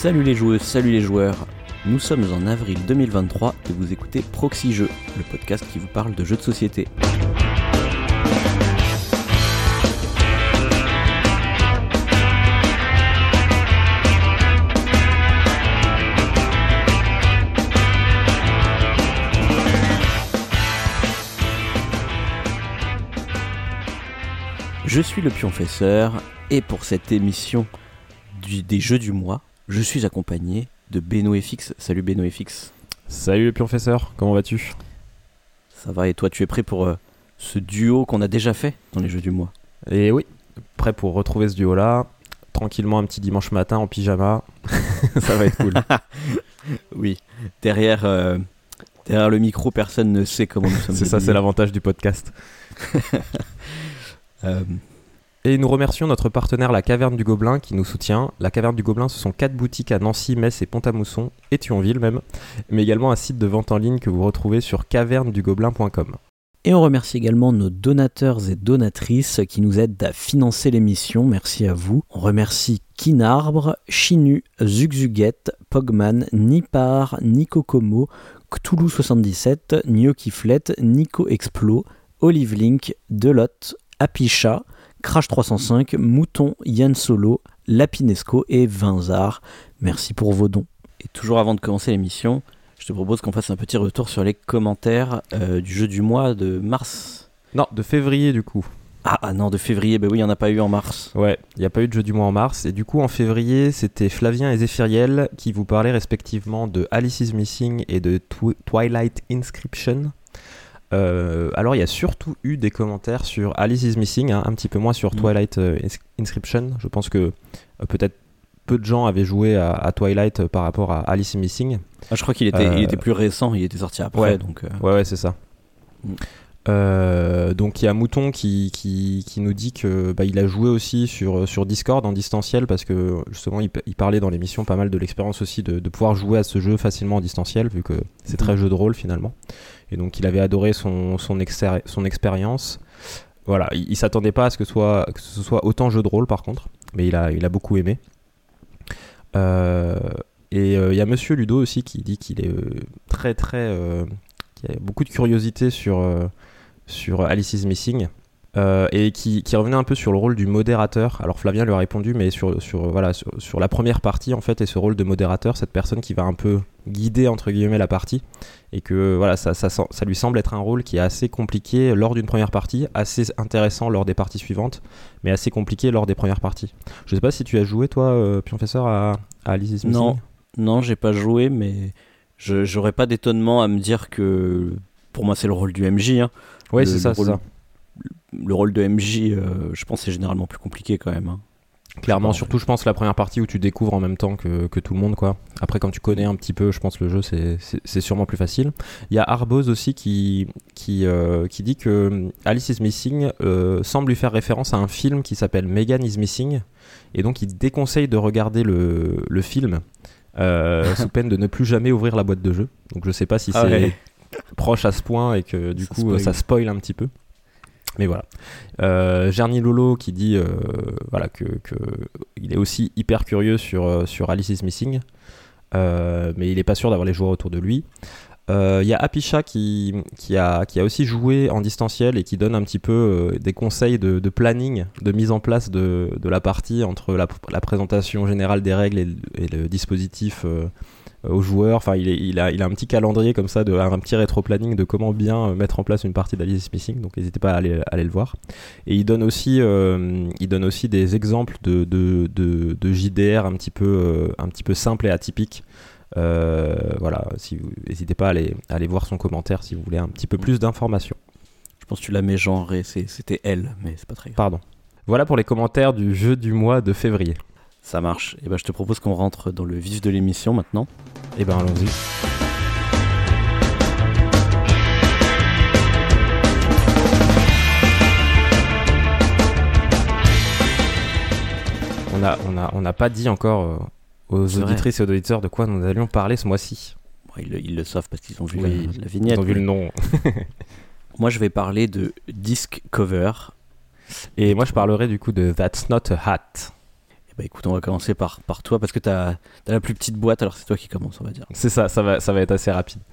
Salut les joueuses, salut les joueurs. Nous sommes en avril 2023 et vous écoutez Proxy le podcast qui vous parle de jeux de société. Je suis le pionfesseur et pour cette émission des jeux du mois, je suis accompagné de Beno FX. Salut Beno FX. Salut le professeur, comment vas-tu? Ça va et toi tu es prêt pour euh, ce duo qu'on a déjà fait dans les jeux du mois? Et oui, prêt pour retrouver ce duo-là, tranquillement un petit dimanche matin en pyjama, ça va être cool. Oui. Derrière, euh, derrière le micro, personne ne sait comment nous sommes. c'est ça, c'est l'avantage du podcast. Euh, Et nous remercions notre partenaire La Caverne du Gobelin qui nous soutient. La Caverne du Gobelin, ce sont quatre boutiques à Nancy, Metz et Pont-à-Mousson, et Thionville même, mais également un site de vente en ligne que vous retrouvez sur cavernedugobelin.com. Et on remercie également nos donateurs et donatrices qui nous aident à financer l'émission. Merci à vous. On remercie Kinarbre, Chinu, Zugzuguette, Pogman, Nipar, Nico Como, Cthulhu77, Gnocchiflet, Nico Explo, Olive Link, Delot, Apicha, Crash 305, Mouton, Yann Solo, Lapinesco et Vinzar. Merci pour vos dons. Et toujours avant de commencer l'émission, je te propose qu'on fasse un petit retour sur les commentaires euh, du jeu du mois de mars. Non, de février du coup. Ah, ah non, de février, ben oui, il n'y en a pas eu en mars. Ouais, il n'y a pas eu de jeu du mois en mars. Et du coup, en février, c'était Flavien et Zéphiriel qui vous parlaient respectivement de Alice is Missing et de Twi- Twilight Inscription. Euh, alors, il y a surtout eu des commentaires sur Alice is Missing, hein, un petit peu moins sur Mm. Twilight euh, Ins- Inscription. Je pense que euh, peut-être peu de gens avaient joué à, à Twilight par rapport à Alice is Missing. Ah, je crois qu'il était, il était plus récent, il était sorti après, ouais. donc... Ouais, ouais, c'est ça. Mm. Euh, donc il y a Mouton qui, qui, qui nous dit que bah, il a joué aussi sur, sur Discord en distanciel parce que justement il, il parlait dans l'émission pas mal de l'expérience aussi de, de pouvoir jouer à ce jeu facilement en distanciel vu que c'est très Mhm. jeu de rôle finalement. Et donc il avait adoré son, son, son expérience. Voilà, il, il s'attendait pas à ce que, soit, que ce soit autant jeu de rôle par contre, mais il a, il a beaucoup aimé. Euh, et euh, il y a Monsieur Ludo aussi qui dit qu'il est très très euh, qui a beaucoup de curiosité sur, sur Alice is Missing. euh, et qui, revenait un peu sur le rôle du modérateur. Alors Flavien lui a répondu, mais sur, sur, voilà, sur, la première partie, en fait, et ce rôle de modérateur, cette personne qui va un peu guider, entre guillemets, la partie, et que voilà, ça, ça, lui semble être un rôle qui est assez compliqué lors d'une première partie, assez intéressant lors des parties suivantes, mais assez compliqué lors des premières parties. Je sais pas si tu as joué, toi, euh, Pionfesseur, à, Alice is Missing? Non. Non, j'ai pas joué, mais j'aurais pas d'étonnement à me dire que pour moi c'est le rôle du MJ. hein. Le- c'est ça, le rôle- ça. Le rôle de MJ, euh, je pense, c'est généralement plus compliqué quand même. hein. Clairement, surtout je pense la première partie où tu découvres en même temps que, que tout le monde quoi. Après quand tu connais un petit peu, je pense le jeu c'est- sûrement plus facile. Il y a Arbose aussi qui, qui, euh, qui dit que hum, Alice is Missing euh, semble lui faire référence à un film qui s'appelle Megan is Missing et donc il déconseille de regarder le, le film euh, sous peine de ne plus jamais ouvrir la boîte de jeu. Donc je sais pas si Ah c'est ouais. Proche à ce point et que du Ça coup spoil. ça spoil un petit peu. Mais voilà. Euh, Gerny Lolo qui dit euh, voilà, que, que il est aussi hyper curieux sur, euh, sur Alice is Missing, euh, mais il n'est pas sûr d'avoir les joueurs autour de lui. Il y a Apisha qui, qui, a, qui a aussi joué en distanciel et qui donne un petit peu des conseils de, de planning, de mise en place de, de la partie entre la, la présentation générale des règles et le, et le dispositif aux joueurs. Enfin, il, est- il, a, il a un petit calendrier comme ça, de, un petit rétro-planning de comment bien euh, mettre en place une partie d'Alice is Missing. Donc, n'hésitez pas à aller, à aller le voir. Et il donne aussi, euh, il donne aussi des exemples de, de, de, de JDR un petit peu, euh, un petit peu simples et atypiques. Euh, voilà, si vous n'hésitez pas à aller, à aller voir son commentaire si vous voulez un petit peu plus d'informations. Je pense que tu l'as mégenré, c'était elle, mais c'est pas très grave. Pardon. Voilà pour les commentaires du jeu du mois de février. Ça marche. Et ben, je te propose qu'on rentre dans le vif de l'émission maintenant. Et ben allons-y. On n'a on a, on pas dit encore euh, aux auditrices et aux auditeurs de quoi nous allions parler ce mois-ci. Bon, ils, le- ils le savent parce qu'ils ont vu Oui, la, la vignette. Ils ont vu le nom. Moi, je vais parler de disc cover. Et moi je parlerai du coup de That's Not a Hat. Bah écoute, on va commencer par, par toi parce que tu as, la plus petite boîte, alors c'est toi qui commence, on va dire. C'est ça, ça va, ça va être assez rapide.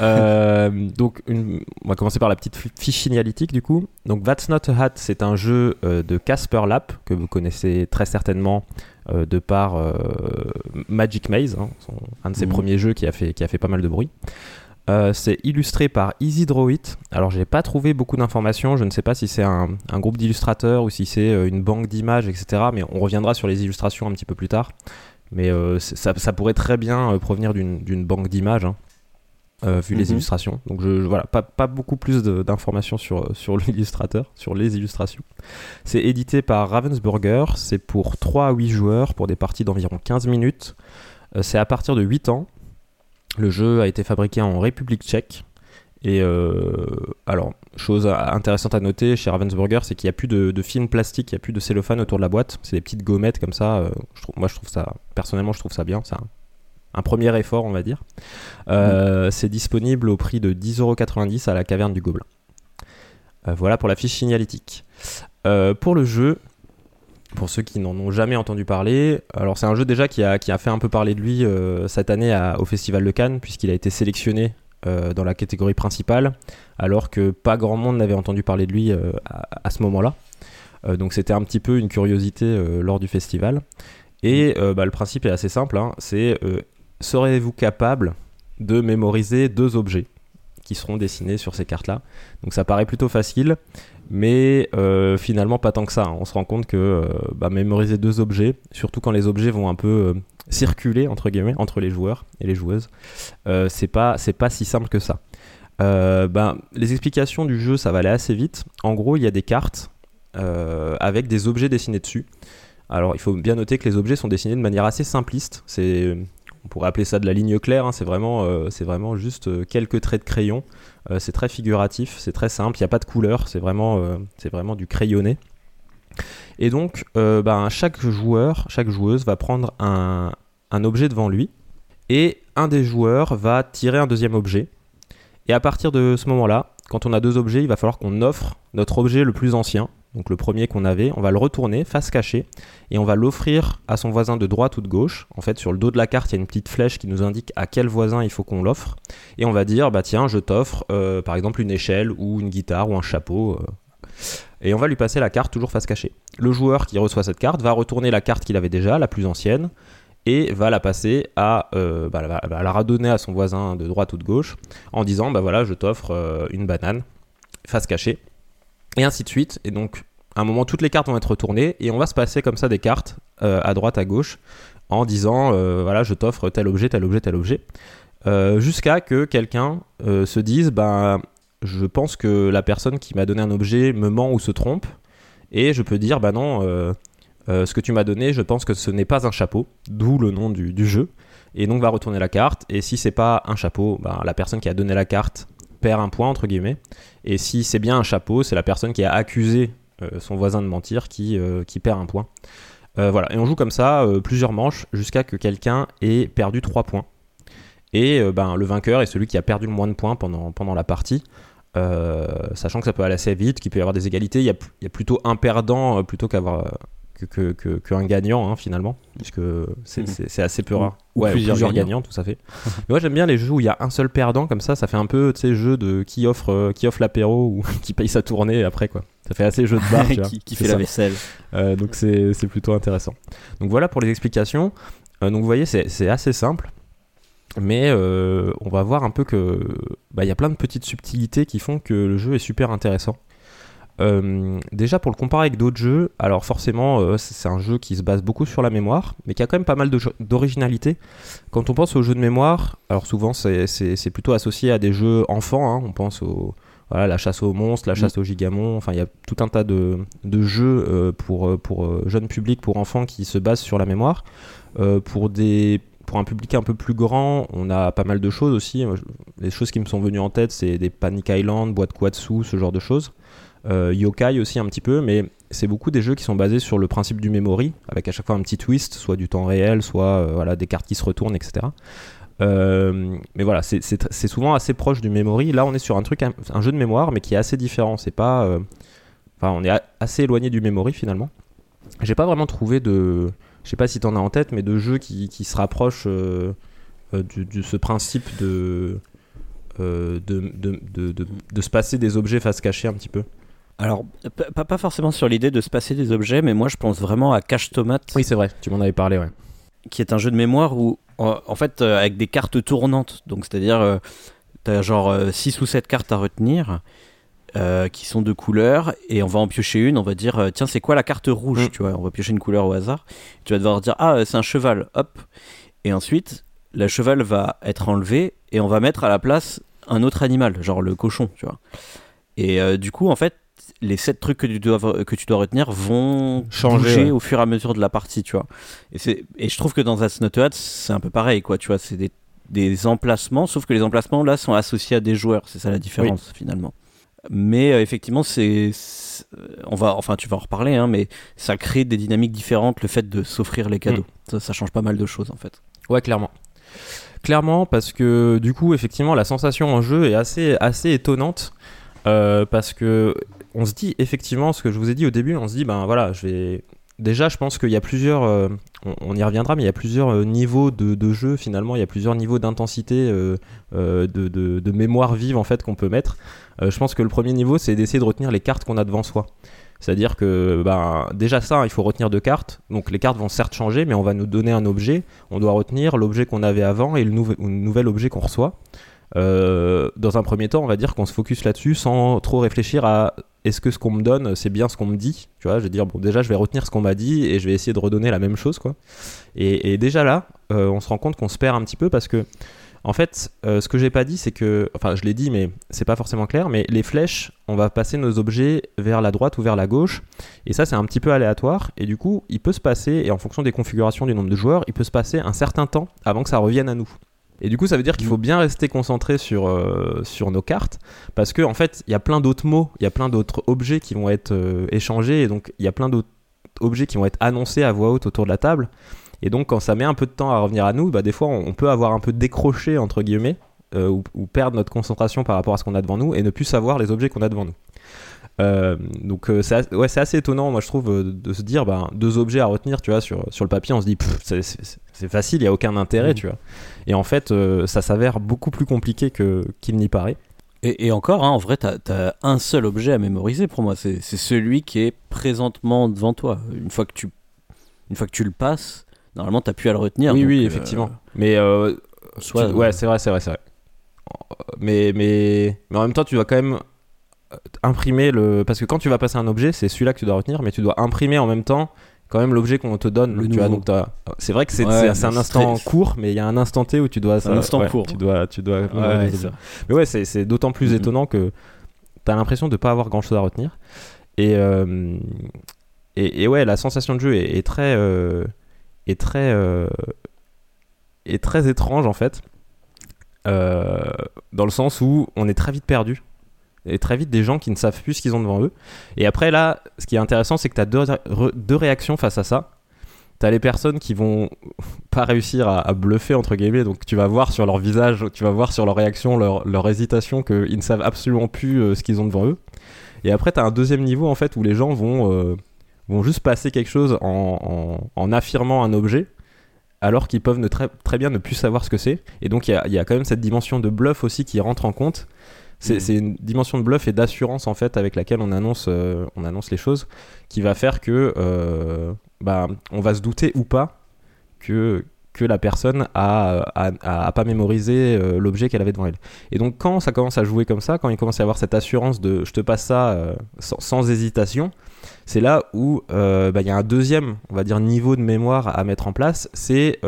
Euh, donc, on va commencer par la petite fiche signalétique du coup. Donc, That's Not a Hat, c'est un jeu euh, de Casper Lap que vous connaissez très certainement euh, de par Magic Maze, hein, un de ses mhm. premiers jeux qui a, fait, qui a fait pas mal de bruit. Euh, c'est illustré par Easy Draw It. Alors, j'ai pas trouvé beaucoup d'informations. Je ne sais pas si c'est un, groupe d'illustrateurs ou si c'est euh, une banque d'images, etc. Mais on reviendra sur les illustrations un petit peu plus tard. Mais euh, ça, pourrait très bien provenir d'une banque d'images, hein, vu les mhm. illustrations. Donc, je, voilà, pas, beaucoup plus d'informations sur, sur l'illustrateur, sur les illustrations. C'est édité par Ravensburger. C'est pour 3 à 8 joueurs pour des parties d'environ 15 minutes. c'est à partir de 8 ans. Le jeu a été fabriqué en République tchèque. Et euh, alors, chose intéressante à noter chez Ravensburger, c'est qu'il n'y a plus de, film plastique, il n'y a plus de cellophane autour de la boîte. C'est des petites gommettes comme ça. Euh, moi, je trouve ça, personnellement, je trouve ça bien. C'est un, premier effort, on va dire. Euh, c'est disponible au prix de 10,90€ à la caverne du Gobelin. voilà pour la fiche signalétique. pour le jeu, pour ceux qui n'en ont jamais entendu parler, alors c'est un jeu déjà qui a, qui a fait un peu parler de lui euh, cette année au Festival de Cannes, puisqu'il a été sélectionné euh, dans la catégorie principale, alors que pas grand monde n'avait entendu parler de lui euh, à, ce moment-là. donc c'était un petit peu une curiosité lors du festival. Et bah, le principe est assez simple, hein, c'est serez-vous capable de mémoriser deux objets qui seront dessinés sur ces cartes-là? Donc ça paraît plutôt facile, mais euh, finalement pas tant que ça. On se rend compte que euh, bah, mémoriser deux objets, surtout quand les objets vont un peu euh, circuler entre guillemets entre les joueurs et les joueuses, c'est pas c'est pas si simple que ça. Bah, les explications du jeu, ça va aller assez vite. En gros, il y a des cartes avec des objets dessinés dessus. Alors, il faut bien noter que les objets sont dessinés de manière assez simpliste. C'est on pourrait appeler ça de la ligne claire, hein. c'est vraiment, c'est vraiment juste quelques traits de crayon euh, c'est très figuratif, c'est très simple, il n'y a pas de couleur, c'est vraiment, euh, du crayonné. Et donc, euh, ben, chaque joueur, chaque joueuse va prendre un, objet devant lui, et un des joueurs va tirer un deuxième objet. Et à partir de ce moment-là, quand on a deux objets, il va falloir qu'on offre notre objet le plus ancien, donc le premier qu'on avait, on va le retourner face cachée et on va l'offrir à son voisin de droite ou de gauche. En fait, sur le dos de la carte, il y a une petite flèche qui nous indique à quel voisin il faut qu'on l'offre. Et on va dire, bah tiens, je t'offre euh, par exemple une échelle ou une guitare ou un chapeau. Euh. et on va lui passer la carte toujours face cachée. Le joueur qui reçoit cette carte va retourner la carte qu'il avait déjà, la plus ancienne, et va la passer à, euh, bah, la radonner à son voisin de droite ou de gauche en disant, bah voilà, je t'offre une banane face cachée et ainsi de suite. Et donc, à un moment, toutes les cartes vont être retournées et on va se passer comme ça des cartes euh, à droite, à gauche, en disant euh, voilà, je t'offre tel objet, tel objet, tel objet, euh, jusqu'à que quelqu'un se dise ben, je pense que la personne qui m'a donné un objet me ment ou se trompe, et je peux dire bah non, ce que tu m'as donné, je pense que ce n'est pas un chapeau, d'où le nom du, jeu. Et donc va retourner la carte. Et si c'est pas un chapeau, ben, la personne qui a donné la carte perd un point entre guillemets. Et si c'est bien un chapeau, c'est la personne qui a accusé euh, son voisin de mentir qui, euh, perd un point. Euh, voilà, et on joue comme ça plusieurs manches jusqu'à que quelqu'un ait perdu 3 points. Et ben, le vainqueur est celui qui a perdu le moins de points pendant, la partie. sachant que ça peut aller assez vite, qu'il peut y avoir des égalités, il y a plutôt un perdant plutôt qu'avoir qu'un que, que, gagnant hein, finalement, puisque c'est mhm. assez peu rare. Ou, plusieurs, gagnants. tout ça fait. Mais moi j'aime bien les jeux où il y a un seul perdant comme ça, ça fait un peu tu sais jeu de qui offre euh, qui offre l'apéro ou qui paye sa tournée après quoi. Ça fait assez jeu de bar. qui, fait la vaisselle. Euh, donc c'est plutôt intéressant. Donc voilà pour les explications. Euh, donc vous voyez c'est assez simple. Mais on va voir un peu que bah, il y a plein de petites subtilités qui font que le jeu est super intéressant. Euh, déjà pour le comparer avec d'autres jeux, alors forcément euh, c'est un jeu qui se base beaucoup sur la mémoire, mais qui a quand même pas mal d'originalité. Quand on pense aux jeux de mémoire, alors souvent c'est plutôt associé à des jeux enfants, hein. on pense au, voilà, la chasse aux monstres, la mm. chasse aux gigamons, enfin il y a tout un tas de, de jeux euh, pour, pour jeunes publics, pour enfants qui se basent sur la mémoire. pour des pour un public un peu plus grand, on a pas mal de choses aussi. Les choses qui me sont venues en tête, c'est des Panic Island, Boîte Quatsu, ce genre de choses. Euh, yokai aussi un petit peu, mais c'est beaucoup des jeux qui sont basés sur le principe du memory, avec à chaque fois un petit twist, soit du temps réel, soit euh, voilà, des cartes qui se retournent, etc. Euh, mais voilà, c'est souvent assez proche du memory. Là, on est sur un truc, un, jeu de mémoire, mais qui est assez différent. C'est pas, enfin, on est assez éloigné du memory finalement. J'ai pas vraiment trouvé de, je sais pas si tu en as en tête, mais de jeux qui, qui se rapprochent de, ce principe de, de, de, de, de, se passer des objets face cachée un petit peu alors, pas, pas forcément sur l'idée de se passer des objets, mais moi je pense vraiment à Cache Tomate. Oui, c'est vrai, tu m'en avais parlé, ouais. Qui est un jeu de mémoire où, en fait, avec des cartes tournantes, donc c'est-à-dire, tu as genre 6 ou 7 cartes à retenir, euh, qui sont de couleurs et on va en piocher une, on va dire euh, tiens c'est quoi la carte rouge, mm. tu vois, on va piocher une couleur au hasard. Tu vas devoir dire ah c'est un cheval, hop. Et ensuite la cheval va être enlevée et on va mettre à la place un autre animal, genre le cochon, tu vois? Et euh, du coup en fait les sept trucs que tu dois, que tu dois retenir vont changer au fur et à mesure de la partie, tu vois. Et, et je trouve que dans That's Not c'est un peu pareil, quoi, tu vois, c'est des, des, emplacements, sauf que les emplacements là sont associés à des joueurs, c'est ça la différence finalement. Mais euh, effectivement, c'est, on va, enfin, tu vas en reparler, hein, mais ça crée des dynamiques différentes. Le fait de s'offrir les cadeaux, mm. ça, change pas mal de choses en fait. Ouais, clairement. Clairement, parce que du coup, effectivement, la sensation en jeu est assez, assez étonnante. Euh, parce que on se dit effectivement ce que je vous ai dit au début, on se dit ben voilà, je vais déjà je pense qu'il y a plusieurs, euh, on, y reviendra, mais il y a plusieurs niveaux de, de, jeu finalement, il y a plusieurs niveaux d'intensité, de, de, de, mémoire vive en fait qu'on peut mettre. Euh, je pense que le premier niveau, c'est d'essayer de retenir les cartes qu'on a devant soi. C'est-à-dire que ben, déjà ça, il faut retenir deux cartes. Donc les cartes vont certes changer, mais on va nous donner un objet. On doit retenir l'objet qu'on avait avant et le nouvel objet qu'on reçoit. Euh, dans un premier temps, on va dire qu'on se focus là-dessus sans trop réfléchir à est-ce que ce qu'on me donne, c'est bien ce qu'on me dit. Tu vois, je vais dire, bon, déjà, je vais retenir ce qu'on m'a dit et je vais essayer de redonner la même chose, quoi. Et, déjà là, euh, on se rend compte qu'on se perd un petit peu parce que en fait, euh, ce que j'ai pas dit, c'est que, enfin, je l'ai dit, mais c'est pas forcément clair. Mais les flèches, on va passer nos objets vers la droite ou vers la gauche, et ça, c'est un petit peu aléatoire. Et du coup, il peut se passer, et en fonction des configurations du nombre de joueurs, il peut se passer un certain temps avant que ça revienne à nous. Et du coup, ça veut dire qu'il faut bien rester concentré sur, euh, sur nos cartes, parce qu'en en fait, il y a plein d'autres mots, il y a plein d'autres objets qui vont être euh, échangés, et donc il y a plein d'autres objets qui vont être annoncés à voix haute autour de la table. Et donc, quand ça met un peu de temps à revenir à nous, bah, des fois, on, peut avoir un peu décroché, entre guillemets, euh, ou, perdre notre concentration par rapport à ce qu'on a devant nous et ne plus savoir les objets qu'on a devant nous. Euh, donc euh, c'est ouais, assez étonnant, moi je trouve, de se dire bah, deux objets à retenir, tu vois, sur, sur le papier, on se dit c'est facile, il n'y a aucun intérêt, mmh. tu vois. Et en fait, ça s'avère beaucoup plus compliqué qu'il n'y paraît. Et, encore, hein, en vrai, tu as, un seul objet à mémoriser pour moi, c'est celui qui est présentement devant toi. Une fois que tu, une fois que tu le passes, normalement, t'as pu à le retenir. Oui, oui, euh, effectivement. Mais euh, soit, ouais, c'est vrai, c'est vrai, c'est vrai. Mais, mais, mais en même temps, tu dois quand même euh, imprimer le. Parce que quand tu vas passer un objet, c'est celui-là que tu dois retenir, mais tu dois imprimer en même temps quand même l'objet qu'on te donne. Le tu vois, donc c'est vrai que c'est un instant court, mais il y a un instant T où tu dois. Un instant court. Tu dois, tu dois. mais ouais, c'est d'autant plus étonnant que t'as l'impression de pas avoir grand chose à retenir. Et, et, et, ouais, la sensation de jeu est, est très est très, euh, est très étrange en fait, euh, dans le sens où on est très vite perdu. Et très vite des gens qui ne savent plus ce qu'ils ont devant eux. Et après là, ce qui est intéressant, c'est que tu as deux, deux réactions face à ça. Tu as les personnes qui vont pas réussir à, bluffer entre guillemets, donc tu vas voir sur leur visage, tu vas voir sur leur réaction, leur, leur hésitation qu'ils ne savent absolument plus euh, ce qu'ils ont devant eux. Et après, tu as un deuxième niveau en fait où les gens vont vont juste passer quelque chose en, affirmant un objet, alors qu'ils peuvent ne très, très, bien ne plus savoir ce que c'est. Et donc il y a, quand même cette dimension de bluff aussi qui rentre en compte. C'est mm. une dimension de bluff et d'assurance en fait avec laquelle on annonce, euh, on annonce les choses, qui va faire que euh, bah, on va se douter ou pas que, que la personne a, a, pas mémorisé euh, l'objet qu'elle avait devant elle. Et donc quand ça commence à jouer comme ça, quand il commence à avoir cette assurance de je te passe ça sans, hésitation, c'est là où euh, bah, il y a un deuxième, on va dire, niveau de mémoire à mettre en place, c'est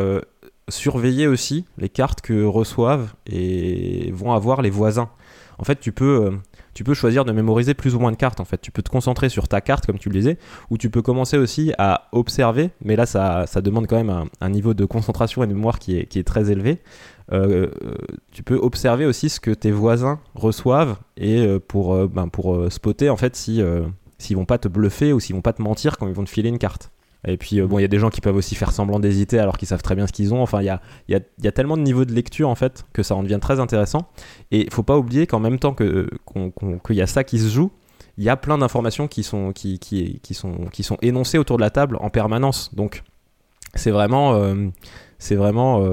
surveiller aussi les cartes que reçoivent et vont avoir les voisins. En fait, tu peux, euh, tu peux choisir de mémoriser plus ou moins de cartes. En fait, tu peux te concentrer sur ta carte, comme tu le disais, ou tu peux commencer aussi à observer. Mais là, ça, demande quand même un, niveau de concentration et de mémoire qui est, très élevé. tu peux observer aussi ce que tes voisins reçoivent et pour, ben, spotter en fait si s'ils vont pas te bluffer ou s'ils vont pas te mentir quand ils vont te filer une carte. Et puis, euh, bon, il y a des gens qui peuvent aussi faire semblant d'hésiter alors qu'ils savent très bien ce qu'ils ont. Enfin, il y a, y, a, y a, tellement de niveaux de lecture, en fait, que ça en devient très intéressant. Et il faut pas oublier qu'en même temps qu'il que y a ça qui se joue, il y a plein d'informations qui sont, qui, qui, sont, qui sont énoncées autour de la table en permanence. Donc, c'est vraiment, c'est vraiment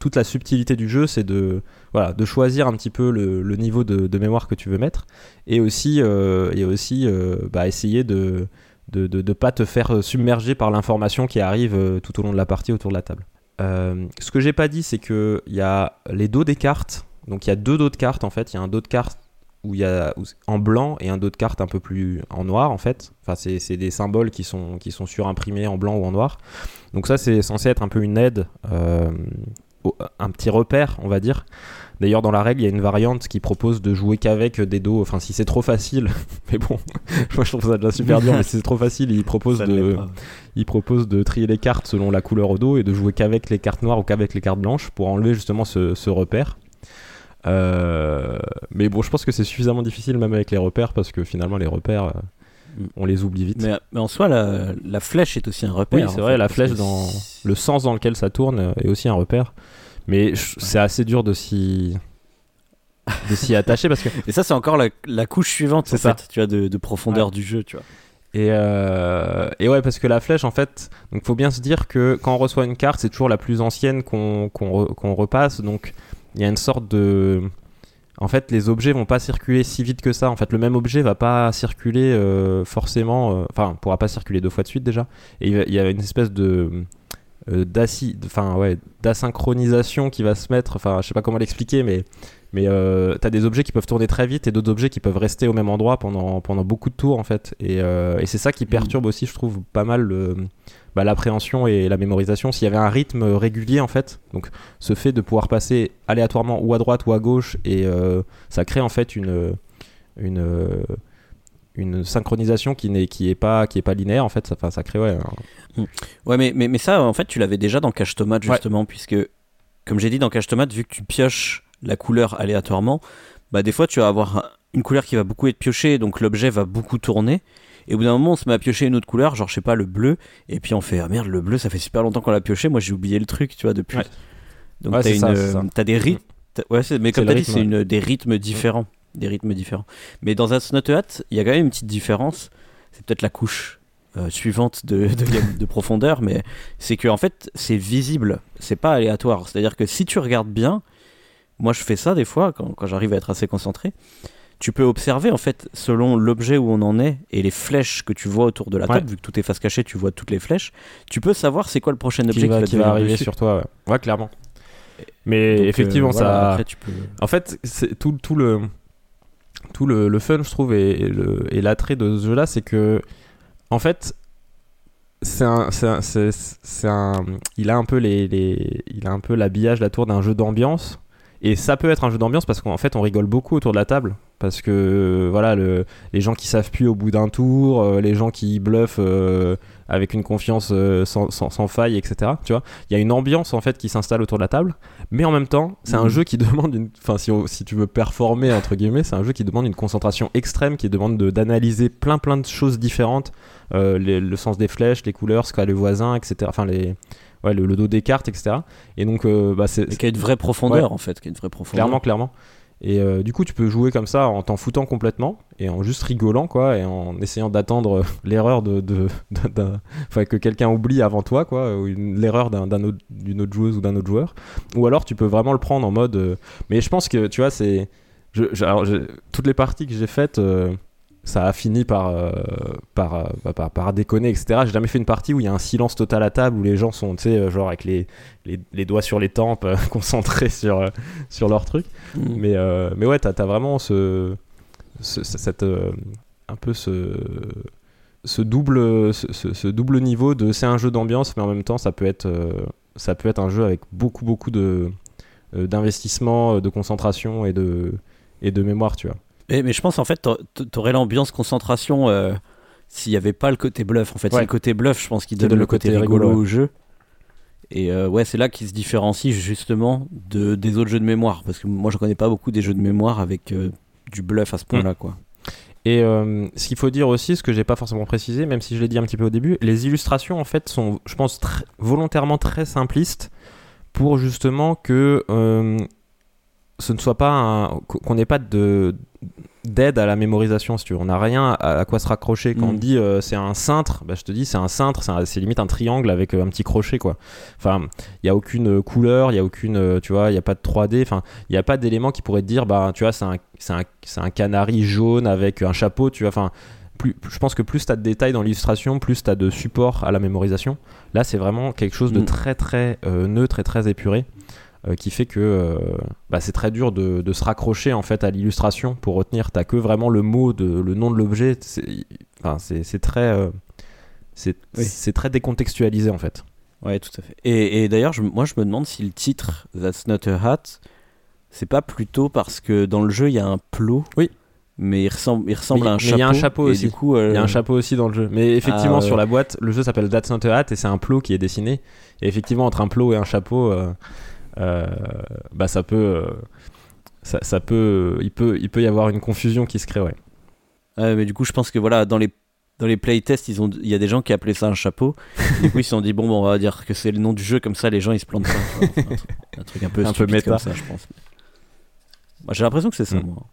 toute la subtilité du jeu, c'est de, voilà, de choisir un petit peu le, niveau de, mémoire que tu veux mettre et aussi, et aussi bah, essayer de de ne pas te faire submerger par l'information qui arrive tout au long de la partie autour de la table. ce que j'ai pas dit, c'est qu'il y a les dos des cartes. Donc il y a deux dos de cartes en fait. Il y a un dos de cartes où il y a en blanc et un dos de cartes un peu plus en noir en fait. Enfin, c'est des symboles qui sont, qui sont surimprimés en blanc ou en noir. Donc ça, c'est censé être un peu une aide, euh, un petit repère, on va dire. D'ailleurs, dans la règle, il y a une variante qui propose de jouer qu'avec des dos. Enfin, si c'est trop facile, mais bon, moi je trouve ça déjà super dur, mais si c'est trop facile, il propose, de, il propose de trier les cartes selon la couleur au dos et de jouer qu'avec les cartes noires ou qu'avec les cartes blanches pour enlever justement ce, ce repère. Euh, mais bon, je pense que c'est suffisamment difficile même avec les repères parce que finalement les repères, euh, mm. on les oublie vite. Mais, en soi, la, la, flèche est aussi un repère. Oui, c'est vrai, la flèche dans le sens dans lequel ça tourne est aussi un repère. Mais c'est assez dur de s'y de s'y attacher parce que et ça c'est encore la, la, couche suivante c'est ça tu vois de, profondeur du jeu tu vois et, euh, et, ouais, parce que la flèche, en fait, donc faut bien se dire que quand on reçoit une carte, c'est toujours la plus ancienne qu'on qu'on repasse. Donc il y a une sorte de en fait, les objets vont pas circuler si vite que ça. En fait, le même objet va pas circuler euh, forcément, euh, enfin, pourra pas circuler deux fois de suite déjà. Et il y a une espèce de euh, enfin ouais, d'asynchronisation qui va se mettre. Enfin, je sais pas comment l'expliquer, mais mais euh, t'as des objets qui peuvent tourner très vite et d'autres objets qui peuvent rester au même endroit pendant pendant beaucoup de tours en fait. Et, et c'est ça qui mm. perturbe aussi, je trouve, pas mal le bah, l'appréhension et la mémorisation. S'il y avait un rythme régulier en fait, donc ce fait de pouvoir passer aléatoirement ou à droite ou à gauche, et euh, ça crée en fait une, une, une synchronisation qui n'est qui est pas qui est pas linéaire en fait. Ça, ça crée ouais. Mm. Ouais, mais, mais, mais ça en fait tu l'avais déjà dans Cache Tomate justement puisque comme j'ai dit dans Cache Tomate vu que tu pioches la couleur aléatoirement, bah des fois tu vas avoir une couleur qui va beaucoup être piochée donc l'objet va beaucoup tourner et au bout d'un moment, on se met à piocher une autre couleur, genre je sais pas, le bleu. Et puis on fait, ah merde, le bleu, ça fait super longtemps qu'on l'a pioché. Moi, j'ai oublié le truc, tu vois, depuis. Donc t'as, une, t'as des rythmes. Ouais, mais comme t'as dit, c'est une, des rythmes différents. Des rythmes différents. Mais dans un Not Hat, il y a quand même une petite différence. C'est peut-être la couche euh, suivante de, de, de, profondeur, mais c'est que en fait, c'est visible. C'est pas aléatoire. C'est-à-dire que si tu regardes bien, moi je fais ça des fois quand, quand j'arrive à être assez concentré tu peux observer en fait selon l'objet où on en est et les flèches que tu vois autour de la table, vu que tout est face cachée, tu vois toutes les flèches. Tu peux savoir c'est quoi le prochain objet qui va, arriver sur toi. Ouais, clairement. Mais effectivement, euh, ça. En fait, c'est tout, tout le tout le, fun, je trouve, et, et l'attrait de ce jeu-là, c'est que en fait, il a un peu les, les il a un peu l'habillage, la tour d'un jeu d'ambiance. Et ça peut être un jeu d'ambiance parce qu'en fait, on rigole beaucoup autour de la table parce que voilà le, les gens qui savent plus au bout d'un tour euh, les gens qui bluffent euh, avec une confiance euh, sans, sans, faille etc tu vois. Il y a une ambiance en fait qui s'installe autour de la table mais en même temps c'est un mhm. jeu qui demande une enfin si, si, tu veux performer entre guillemets c'est un jeu qui demande une concentration extrême qui demande d'analyser plein plein de choses différentes le sens des flèches les couleurs ce qu'a le voisin etc enfin les ouais, le, dos des cartes etc et donc bah, c'est qui a une vraie profondeur en fait qui a une vraie profondeur. Clairement clairement et euh, du coup, tu peux jouer comme ça en t'en foutant complètement et en juste rigolant, quoi, et en essayant d'attendre l'erreur de, de, que quelqu'un oublie avant toi, quoi, ou l'erreur autre, d'une autre joueuse ou d'un autre joueur. Ou alors, tu peux vraiment le prendre en mode. Euh, mais je pense que, tu vois, c'est. Toutes les parties que j'ai faites. Euh, ça a fini par, euh, euh, bah, par, par, déconner, etc. J'ai jamais fait une partie où il y a un silence total à table, où les gens sont, tu sais, euh, genre avec les, les, doigts sur les tempes, concentrés sur, sur leur truc. Mm. Mais, mais ouais, t'as as vraiment ce, cette, un peu ce, ce, double, ce, double niveau de c'est un jeu d'ambiance, mais en même temps, ça peut être, ça peut être un jeu avec beaucoup, beaucoup de d'investissement, de concentration et de, et de mémoire, tu vois mais je pense en fait, t'aurais l'ambiance concentration euh, s'il n'y avait pas le côté bluff. En fait, c'est le côté bluff, je pense, qui donne le, côté, rigolo, au jeu. Et euh, ouais, c'est là qu'il se différencie justement de, des autres jeux de mémoire. Parce que moi, je connais pas beaucoup des jeux de mémoire avec euh, du bluff à ce point-là, mm. quoi. Et ce qu'il faut dire aussi, ce que j'ai pas forcément précisé, même si je l'ai dit un petit peu au début, les illustrations en fait sont, je pense, volontairement très simplistes pour justement que ce ne soit pas qu'on n'ait pas de d'aide à la mémorisation, si tu veux. On n'a rien à, quoi se raccrocher. Quand on Mm. dit euh, c'est un cintre, bah, je te dis c'est un cintre, c'est limite un triangle avec euh, un petit crochet, quoi. Enfin, il n'y a aucune euh, couleur, il n'y a aucune, tu vois, il n'y a pas de 3D, enfin, il n'y a pas d'élément qui pourrait te dire, bah, tu vois, c'est un, c'est un, c'est un canari jaune avec un chapeau, tu vois, enfin. Plus, je pense que plus tu as de détails dans l'illustration, plus tu as de support à la mémorisation. Là, c'est vraiment quelque chose de Mm. très très euh, neutre et très épuré euh, qui fait que euh, bah, c'est très dur de, de se raccrocher en fait à l'illustration pour retenir. T'as que vraiment le mot, de, le nom de l'objet. C'est enfin, très, euh, c'est Oui. très décontextualisé en fait. Ouais, tout à fait. Et, et d'ailleurs, moi, je me demande si le titre That's Not a Hat, c'est pas plutôt parce que dans le jeu, il y a un plot. Oui. Mais il ressemble, il ressemble Mais à un chapeau. il y a un chapeau aussi. Du coup, euh, Il y a un chapeau aussi dans le jeu. Mais effectivement, Ah, sur la boîte, le jeu s'appelle That's Not a Hat et c'est un plot qui est dessiné. Et effectivement, entre un plot et un chapeau, bah ça peut, euh, ça, ça peut, il peut, il peut y avoir une confusion qui se crée, ouais. Mais du coup, je pense que voilà, dans les dans les playtests, ils ont, il y a des gens qui appelaient ça un chapeau. du coup, ils se sont dit bon, bon, on va dire que c'est le nom du jeu, comme ça, les gens ils se plantent pas. Enfin, un, truc, un truc un peu Un peu méta. comme ça, je pense. J'ai l'impression que c'est ça, Mm. moi.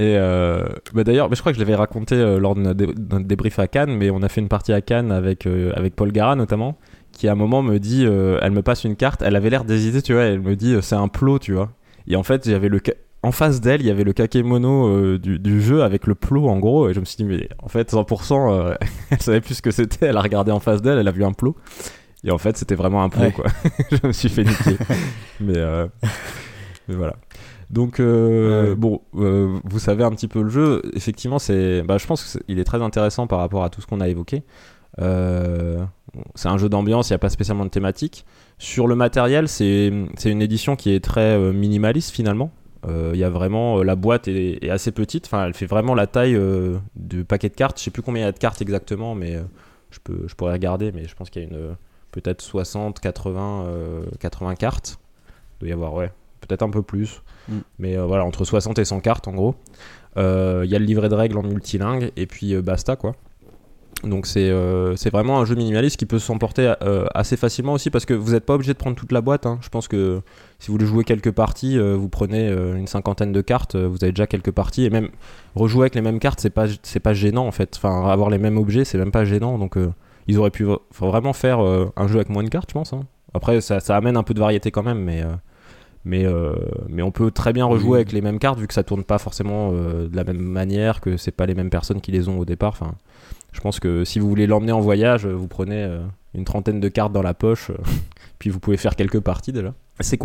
Et euh, bah d'ailleurs, mais je crois que je l'avais raconté euh, lors de notre dé- de notre débrief à Cannes, mais on a fait une partie à Cannes avec, euh, avec Paul Gara notamment, qui à un moment me dit, euh, elle me passe une carte, elle avait l'air d'hésiter, tu vois, elle me dit euh, c'est un plot, tu vois. Et en fait, j'avais le en face d'elle, il y avait le kakémono euh, du, du jeu avec le plot en gros, et je me suis dit, mais en fait, 100%, euh, elle savait plus ce que c'était, elle a regardé en face d'elle, elle a vu un plot. Et en fait, c'était vraiment un plot, Ouais. quoi. je me suis fait niquer. mais, euh, mais voilà. Donc euh, Ouais. bon, euh, vous savez un petit peu le jeu. Effectivement, c'est, bah, je pense qu'il est très intéressant par rapport à tout ce qu'on a évoqué. Euh, c'est un jeu d'ambiance, il n'y a pas spécialement de thématique. Sur le matériel, c'est une édition qui est très euh, minimaliste finalement. Euh, Il y a vraiment euh, la boîte est, est assez petite. Enfin, elle fait vraiment la taille euh, du paquet de cartes. Je sais plus combien il y a de cartes exactement, mais euh, je peux, je pourrais regarder. Mais je pense qu'il y a une peut-être 60, 80, euh, 80 cartes. Il doit y avoir ouais, peut-être un peu plus. Mm. Mais voilà, entre 60 et 100 cartes en gros. Il y a le livret de règles en multilingue et puis basta quoi. Donc c'est euh, c'est vraiment un jeu minimaliste qui peut s'emporter euh, assez facilement aussi parce que vous n'êtes pas obligé de prendre toute la boîte. hein. Je pense que si vous voulez jouer quelques parties, euh, vous prenez une cinquantaine de cartes, vous avez déjà quelques parties et même rejouer avec les mêmes cartes, c'est pas c'est pas gênant en fait. Enfin avoir les mêmes objets, c'est même pas gênant. Donc ils auraient pu vraiment faire un jeu avec moins de cartes, je pense. hein. Après ça, ça amène un peu de variété quand même, mais mais, euh, mais on peut très bien rejouer avec les mêmes cartes vu que ça tourne pas forcément euh, de la même manière, que c'est pas les mêmes personnes qui les ont au départ. Enfin, je pense que si vous voulez l'emmener en voyage, vous prenez euh, une trentaine de cartes dans la poche, euh, puis vous pouvez faire quelques parties déjà. C'est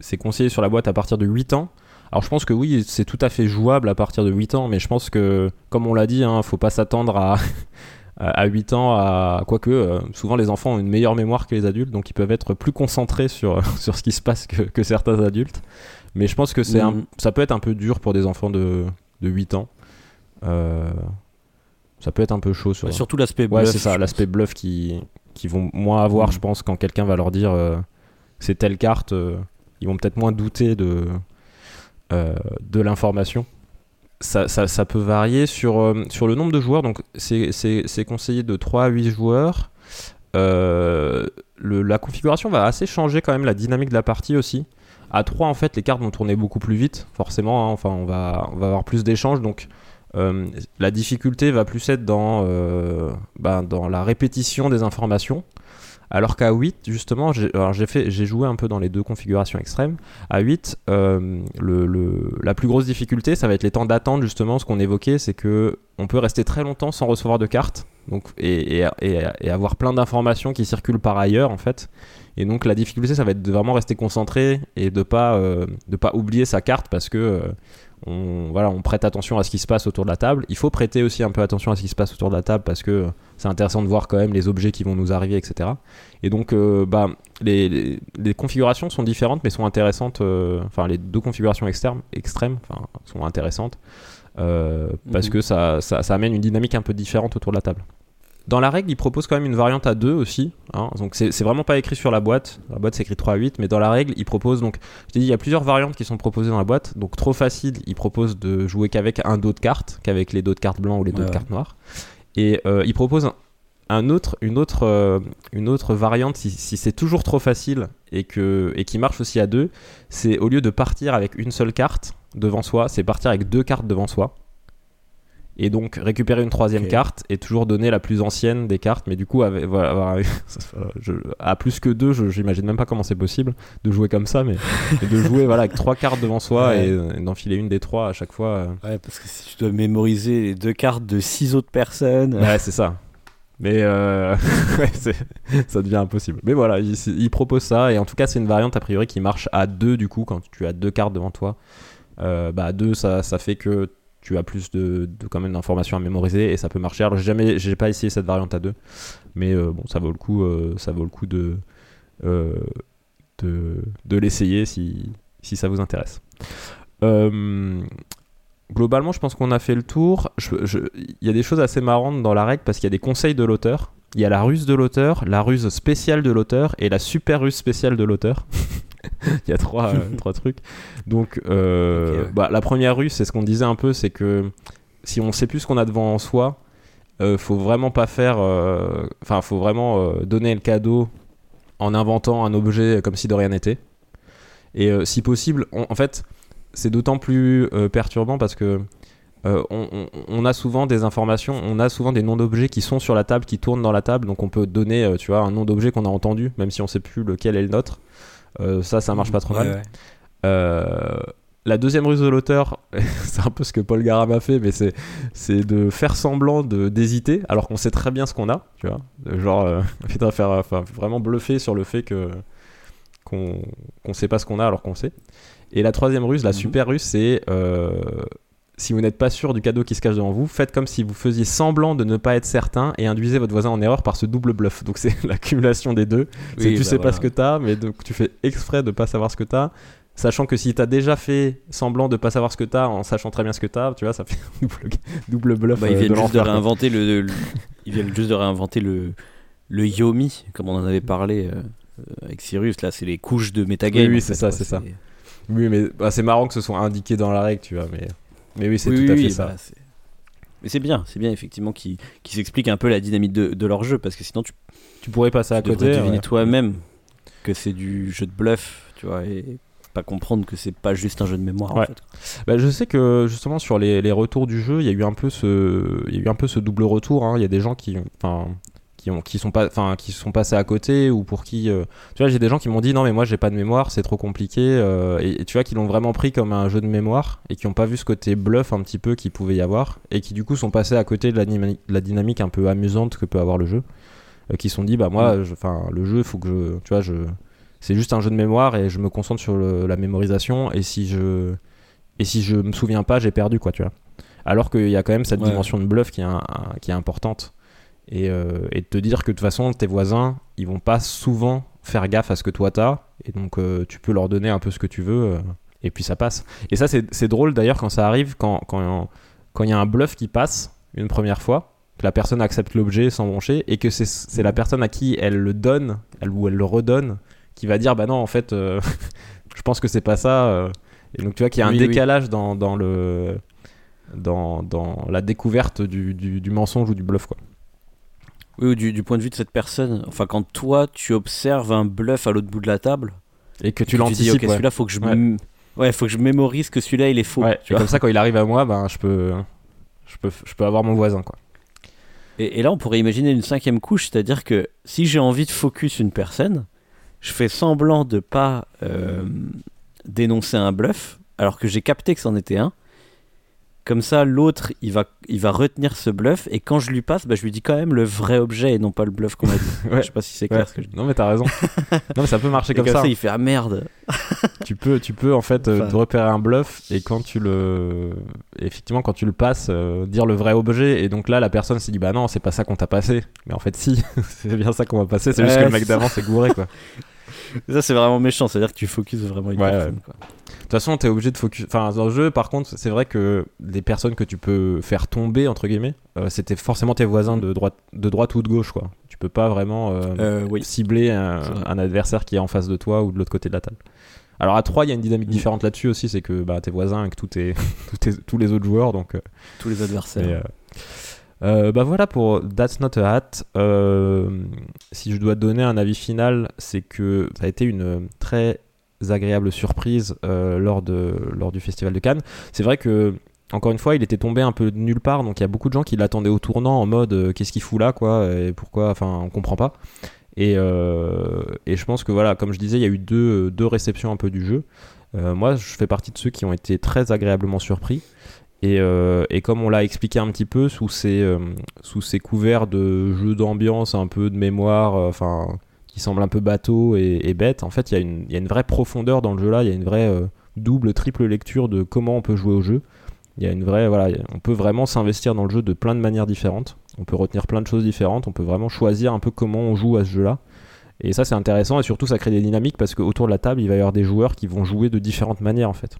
c'est- conseillé sur la boîte à partir de 8 ans. Alors je pense que oui, c'est tout à fait jouable à partir de 8 ans, mais je pense que, comme on l'a dit, hein, faut pas s'attendre à, à 8 ans à... Quoique, euh, souvent les enfants ont une meilleure mémoire que les adultes, donc ils peuvent être plus concentrés sur, sur ce qui se passe que, que certains adultes. Mais je pense que c'est Mhm. ça peut être un peu dur pour des enfants de, de 8 ans. Euh, ça peut être un peu chaud sur... Ouais, surtout l'aspect Ouais, bluff, c'est ça, l'aspect bluff qui, qui vont moins avoir, Mm. je pense, quand quelqu'un va leur dire euh, c'est telle carte, euh, ils vont peut-être moins douter de, euh, de l'information. Ça, ça, ça peut varier sur, euh, sur le nombre de joueurs, donc c'est- c'est c'est conseillé de 3 à 8 joueurs. Euh, le- la configuration va assez changer quand même, la dynamique de la partie aussi. À 3, en fait, les cartes vont tourner beaucoup plus vite, forcément. hein. enfin, on va, on va avoir plus d'échanges, donc euh, la difficulté va plus être dans, euh, bah, dans la répétition des informations. Alors qu'à 8, justement, j'ai joué un peu dans les deux configurations extrêmes. À 8, euh, la plus grosse difficulté, ça va être les temps d'attente, justement. Ce qu'on évoquait, c'est que on peut rester très longtemps sans recevoir de cartes donc, et, avoir plein d'informations qui circulent par ailleurs, en fait. Et donc, la difficulté, ça va être de vraiment rester concentré et de pas, euh, de pas oublier sa carte parce que on, voilà, on prête attention à ce qui se passe autour de la table. Il faut prêter aussi un peu attention à ce qui se passe autour de la table parce que c'est intéressant de voir quand même les objets qui vont nous arriver, etc. Et donc, euh, bah, les, les- les configurations sont différentes mais sont intéressantes. euh, Enfin, les deux configurations externes, extrêmes enfin, sont intéressantes euh, parce Mhm. que ça, ça, ça amène une dynamique un peu différente autour de la table. Dans la règle, il propose quand même une variante à 2 aussi. hein. donc c'est vraiment pas écrit sur la boîte. La boîte c'est écrit 3 à 8, mais dans la règle, il propose donc. Je t'ai dit, il y a plusieurs variantes qui sont proposées dans la boîte. Donc trop facile, il propose de jouer qu'avec un dos de cartes, qu'avec les dos de cartes blancs ou les dos Ouais, de cartes noires. Et euh, il propose un- un autre, une, autre, euh, une autre variante si, si c'est toujours trop facile et, que, et qui marche aussi à deux. C'est au lieu de partir avec une seule carte, devant soi, c'est partir avec deux cartes devant soi. Et donc récupérer une troisième carte et toujours donner la plus ancienne des cartes. Mais du coup, avec, voilà, voilà, je- à plus que deux, j'imagine même pas comment c'est possible de jouer comme ça, mais, de jouer voilà, avec trois cartes devant soi Ouais. et, et d'enfiler une des trois à chaque fois. euh. Ouais, parce que si tu dois mémoriser les deux cartes de six autres personnes. Ouais, c'est ça. Mais euh, ça devient impossible. Mais voilà, il, il propose ça. Et en tout cas, c'est une variante a priori qui marche à deux du coup, quand tu as deux cartes devant toi. Euh, bah, à deux, ça, ça fait que tu as plus de, quand d'informations à mémoriser et ça peut marcher. Alors, j'ai jamais, pas essayé cette variante à deux, mais euh, bon, ça vaut le coup, euh, euh, de, l'essayer si, si ça vous intéresse. Globalement, je pense qu'on a fait le tour. Il y a des choses assez marrantes dans la règle parce qu'il y a des conseils de l'auteur. Il y a la ruse de l'auteur, la ruse spéciale de l'auteur et la super ruse spéciale de l'auteur. Il y a trois, euh, trois trucs. Donc, euh, ouais. bah, la première ruse, c'est ce qu'on disait un peu, c'est que si on sait plus ce qu'on a devant soi, euh, faut vraiment pas faire. Enfin, faut vraiment donner le cadeau en inventant un objet comme si de rien n'était. Et euh, si possible, on- en fait, c'est d'autant plus euh, perturbant parce que euh, on, on- on a souvent des informations, on a souvent des noms d'objets qui sont sur la table, qui tournent dans la table, donc on peut donner, tu vois, un nom d'objet qu'on a entendu, même si on sait plus lequel est le nôtre. Euh, ça, ça marche pas trop mal. Euh, la deuxième ruse de l'auteur, c'est un peu ce que Paul Garam a fait, mais c'est, c'est de faire semblant de, d'hésiter, alors qu'on sait très bien ce qu'on a, tu vois. De Genre, euh, putain, faire, enfin, vraiment bluffer sur le fait que, qu'on, qu'on sait pas ce qu'on a alors qu'on sait. Et la troisième ruse, la Mhm. super ruse, c'est euh, si vous n'êtes pas sûr du cadeau qui se cache devant vous, faites comme si vous faisiez semblant de ne pas être certain et induisez votre voisin en erreur par ce double bluff. Donc c'est l'accumulation des deux. C'est Oui, tu bah sais pas ce que t'as, mais donc tu fais exprès de pas savoir ce que t'as, sachant que si t'as déjà fait semblant de pas savoir ce que t'as en sachant très bien ce que t'as, tu vois, ça fait double, double bluff. Bah, euh, ils viennent de juste de l'enfer, quoi. réinventer le, le- ils viennent juste de réinventer le le Yomi comme on en avait parlé euh, euh, avec Cyrus là c'est les couches de metagame Oui, oui, en c'est ça, c'est ça. Oui, mais bah, c'est marrant que ce soit indiqué dans la règle, tu vois, mais, mais oui, c'est oui, tout à fait oui, ça. bah, mais c'est bien c'est bien effectivement qu'ils qu'ils s'expliquent un peu la dynamique de, de leur jeu parce que sinon tu, Tu pourrais passer à tu côté. deviner ouais. toi-même que c'est du jeu de bluff tu vois et pas comprendre que c'est pas juste un jeu de mémoire en fait. Bah, je sais que justement sur les, les retours du jeu, il y a eu un peu ce, il y a eu un peu ce double retour. hein. Il y a des gens qui, enfin, qui ont, qui sont pas, enfin, qui sont passés à côté ou pour qui, euh, tu vois, j'ai des gens qui m'ont dit non mais moi j'ai pas de mémoire, c'est trop compliqué. euh, et, et tu vois, qui l'ont vraiment pris comme un jeu de mémoire et qui ont pas vu ce côté bluff un petit peu qu'il pouvait y avoir et qui du coup sont passés à côté de la, dynamique- de la dynamique un peu amusante que peut avoir le jeu. euh, qui se sont dit bah moi, je- enfin, le jeu, faut que je, tu vois, je, c'est juste un jeu de mémoire et je me concentre sur le- la mémorisation et si je et si je me souviens pas, j'ai perdu, quoi, tu vois. Alors qu'il y a quand même cette Ouais. dimension de bluff qui est, un- un- qui est importante. Et, euh, et de te dire que de toute façon, tes voisins, ils vont pas souvent faire gaffe à ce que toi t'as. Et donc, euh, tu peux leur donner un peu ce que tu veux. euh, et puis, ça passe. Et ça, c'est drôle d'ailleurs quand ça arrive, quand il quand, quand y a un bluff qui passe une première fois, que la personne accepte l'objet sans broncher, et que c'est- la personne à qui elle le donne, elle, ou elle le redonne, qui va dire Bah non, en fait, je pense que c'est pas ça. Et donc, tu vois qu'il y a un Oui, oui. décalage dans, dans le. Dans, dans la découverte du, du, du mensonge ou du bluff quoi. Oui, ou du, du point de vue de cette personne enfin quand toi tu observes un bluff à l'autre bout de la table Et que tu l'anticipes. ok ouais. celui-là faut que je Ouais. m- ouais faut que je mémorise que celui-là il est faux Ouais, tu vois. comme ça quand il arrive à moi, ben, je, peux, je, peux, je peux avoir mon voisin. Quoi. Et, et là, on pourrait imaginer une cinquième couche, c'est-à-dire que si j'ai envie de focus une personne, je fais semblant de pas euh, dénoncer un bluff, alors que j'ai capté que c'en était un. Comme ça, l'autre, il va, il va retenir ce bluff, et quand je lui passe, bah, je lui dis quand même le vrai objet et non pas le bluff qu'on m'a dit. Ouais. Je sais pas si c'est clair Ouais. ce que je dis. Non mais t'as raison. non mais ça peut marcher comme, comme ça. ça, il fait ah merde. Tu peux, tu peux en fait euh, Enfin. repérer un bluff et quand tu le, effectivement quand tu le passes, euh, dire le vrai objet et donc là la personne s'est dit bah non c'est pas ça qu'on t'a passé, mais en fait si c'est bien ça qu'on va passer, c'est juste que le mec d'avant s'est gouré quoi. Et Ça, c'est vraiment méchant, c'est-à-dire que tu focuses vraiment une Ouais, personne. quoi. De toute façon, t'es obligé de focus. Enfin, dans le jeu, par contre, c'est vrai que les personnes que tu peux faire tomber, entre guillemets, euh, c'était forcément tes voisins de droite, de droite ou de gauche, quoi. Tu peux pas vraiment euh, Euh, oui. cibler un, adversaire qui est en face de toi ou de l'autre côté de la table. Alors à 3, il y a une dynamique Mm. différente là-dessus aussi, c'est que bah, tes voisins avec tous, tes, tous, tes- tous les autres joueurs, donc. euh, Tous les adversaires. mais, euh, euh, bah voilà pour That's Not a Hat. Euh, si je dois donner un avis final, c'est que ça a été une très agréables surprises lors, de, lors du festival de Cannes. C'est vrai que encore une fois, il était tombé un peu de nulle part, donc il y a beaucoup de gens qui l'attendaient au tournant en mode qu'est-ce qu'il fout là, quoi, et pourquoi, enfin, on comprend pas. Et, et, je pense que voilà, comme je disais, il y a eu deux, deux réceptions un peu du jeu. moi, je fais partie de ceux qui ont été très agréablement surpris. Euh, et, comme on l'a expliqué un petit peu, sous ces, euh, sous ces couverts de jeux d'ambiance, un peu de mémoire, euh, enfin, qui semblent un peu bateau et, et bête, en fait, il y, y, a une vraie profondeur dans le jeu là, il y a une vraie double, triple lecture de comment on peut jouer au jeu. Il y a une vraie, voilà, on peut vraiment s'investir dans le jeu de plein de manières différentes. On peut retenir plein de choses différentes. On peut vraiment choisir un peu comment on joue à ce jeu-là. Et ça, c'est intéressant et surtout, ça crée des dynamiques parce qu'autour de la table, il va y avoir des joueurs qui vont jouer de différentes manières en fait.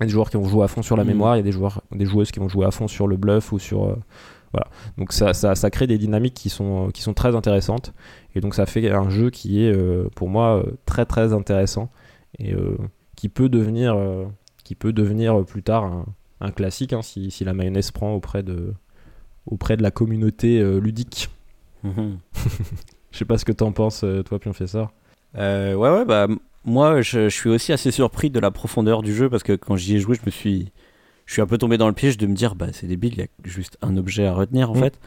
Il y a des joueurs qui vont jouer à fond sur la mm. mémoire, il y a des, joueurs, des joueuses qui vont jouer à fond sur le bluff ou sur. Euh, voilà. Donc ça, ça, ça, crée des dynamiques qui sont, qui sont très intéressantes. Et donc ça fait un jeu qui est, euh, pour moi, euh, très très intéressant. Et qui peut devenir, qui peut devenir plus tard un, un classique hein, si, si, la mayonnaise prend auprès de, auprès de la communauté ludique. Mm-hmm. Je sais pas ce que t'en penses, toi, Pionfesseur. Euh, ouais, ouais, bah moi, je, suis aussi assez surpris de la profondeur du jeu parce que quand j'y ai joué, je me suis, je suis un peu tombé dans le piège de me dire, bah c'est débile, il y a juste un objet à retenir en mm. fait.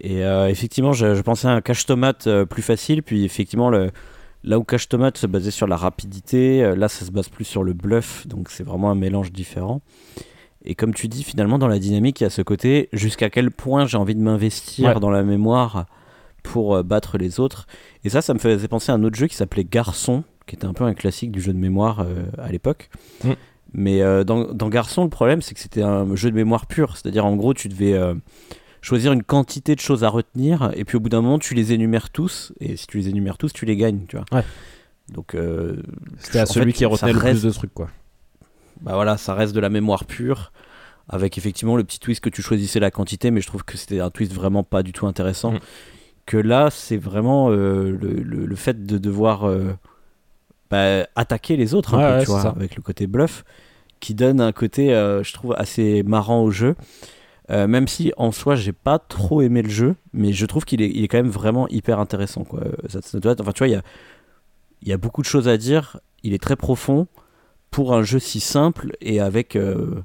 Et euh, effectivement, je, pensais à un cache tomate euh, plus facile, puis effectivement le, là où cache tomate se basait sur la rapidité, euh, là ça se base plus sur le bluff, donc c'est vraiment un mélange différent. Et comme tu dis, finalement dans la dynamique, il y a ce côté jusqu'à quel point j'ai envie de m'investir dans la mémoire pour battre les autres. Et ça, ça me faisait penser à un autre jeu qui s'appelait Garçon, qui était un peu un classique du jeu de mémoire euh, à l'époque. Mm. Mais euh, dans, dans, Garçon, le problème, c'est que c'était un jeu de mémoire pur. C'est-à-dire, en gros, tu devais euh, choisir une quantité de choses à retenir, et puis au bout d'un moment, tu les énumères tous, et si tu les énumères tous, tu les gagnes, tu vois. Ouais. Donc, c'était à celui qui retenait le plus de trucs, quoi. Bah voilà, ça reste de la mémoire pure, avec effectivement le petit twist que tu choisissais la quantité, mais je trouve que c'était un twist vraiment pas du tout intéressant. Mm. Que là, c'est vraiment le, le, fait de devoir bah, attaquer les autres un peu, tu vois, avec le côté bluff, qui donne un côté, euh, je trouve, assez marrant au jeu. Euh, même si en soi j'ai pas trop aimé le jeu, mais je trouve qu'il est, il est quand même vraiment hyper intéressant. Quoi. Enfin, tu vois, il y a, y a beaucoup de choses à dire, il est très profond pour un jeu si simple et avec euh,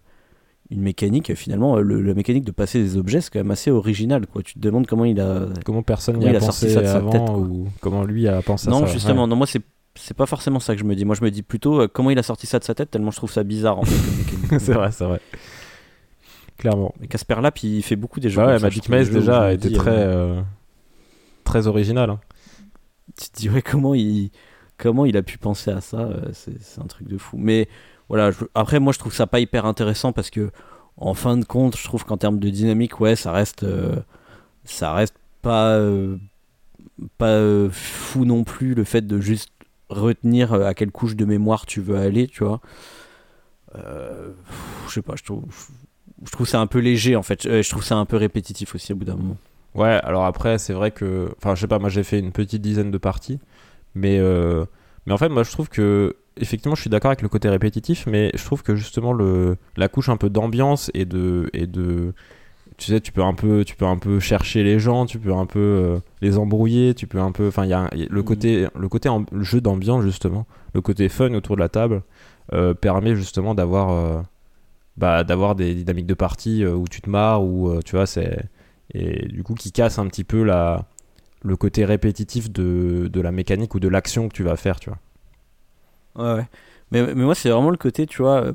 une mécanique, finalement, le, la mécanique de passer des objets, c'est quand même assez original. Quoi. Tu te demandes comment il a. Comment personne n'y a, pensé ça avant, tête, ou comment lui a pensé non, ça. Non, justement, non, moi c'est c'est pas forcément ça que je me dis. Moi, je me dis plutôt euh, comment il a sorti ça de sa tête, tellement je trouve ça bizarre. En fait, c'est vrai, c'est vrai. Clairement. Mais Casper Lap, il fait beaucoup des jeux. Bah ouais, Magic Maze déjà a été très, euh, euh, très original. Hein. Tu te dis, ouais, comment il, comment il a pu penser à ça C'est un truc de fou. Mais voilà, après, moi, je trouve ça pas hyper intéressant parce que, en fin de compte, je trouve qu'en termes de dynamique, ouais, ça reste, ça reste pas, pas fou non plus le fait de juste retenir euh, à quelle couche de mémoire tu veux aller, tu vois. Euh, je sais pas, je trouve, je trouve ça un peu léger en fait. Euh, je trouve ça un peu répétitif aussi au bout d'un moment. Ouais, alors après, c'est vrai que. Enfin, je sais pas, moi j'ai fait une petite dizaine de parties. Mais, mais en fait, moi je trouve que. Effectivement, je suis d'accord avec le côté répétitif, mais je trouve que justement le, la couche un peu d'ambiance et de, et de, tu sais, tu peux un peu, tu peux un peu chercher les gens, tu peux un peu euh, les embrouiller, tu peux un peu, enfin, il y a, le mm. côté, le côté le jeu d'ambiance justement, le côté fun autour de la table euh, permet justement d'avoir, euh, bah, d'avoir des dynamiques de partie où tu te marres ou tu vois, c'est et du coup qui casse un petit peu la, le côté répétitif de, de la mécanique ou de l'action que tu vas faire, tu vois. Ouais, ouais. Mais, mais moi, c'est vraiment le côté, tu vois,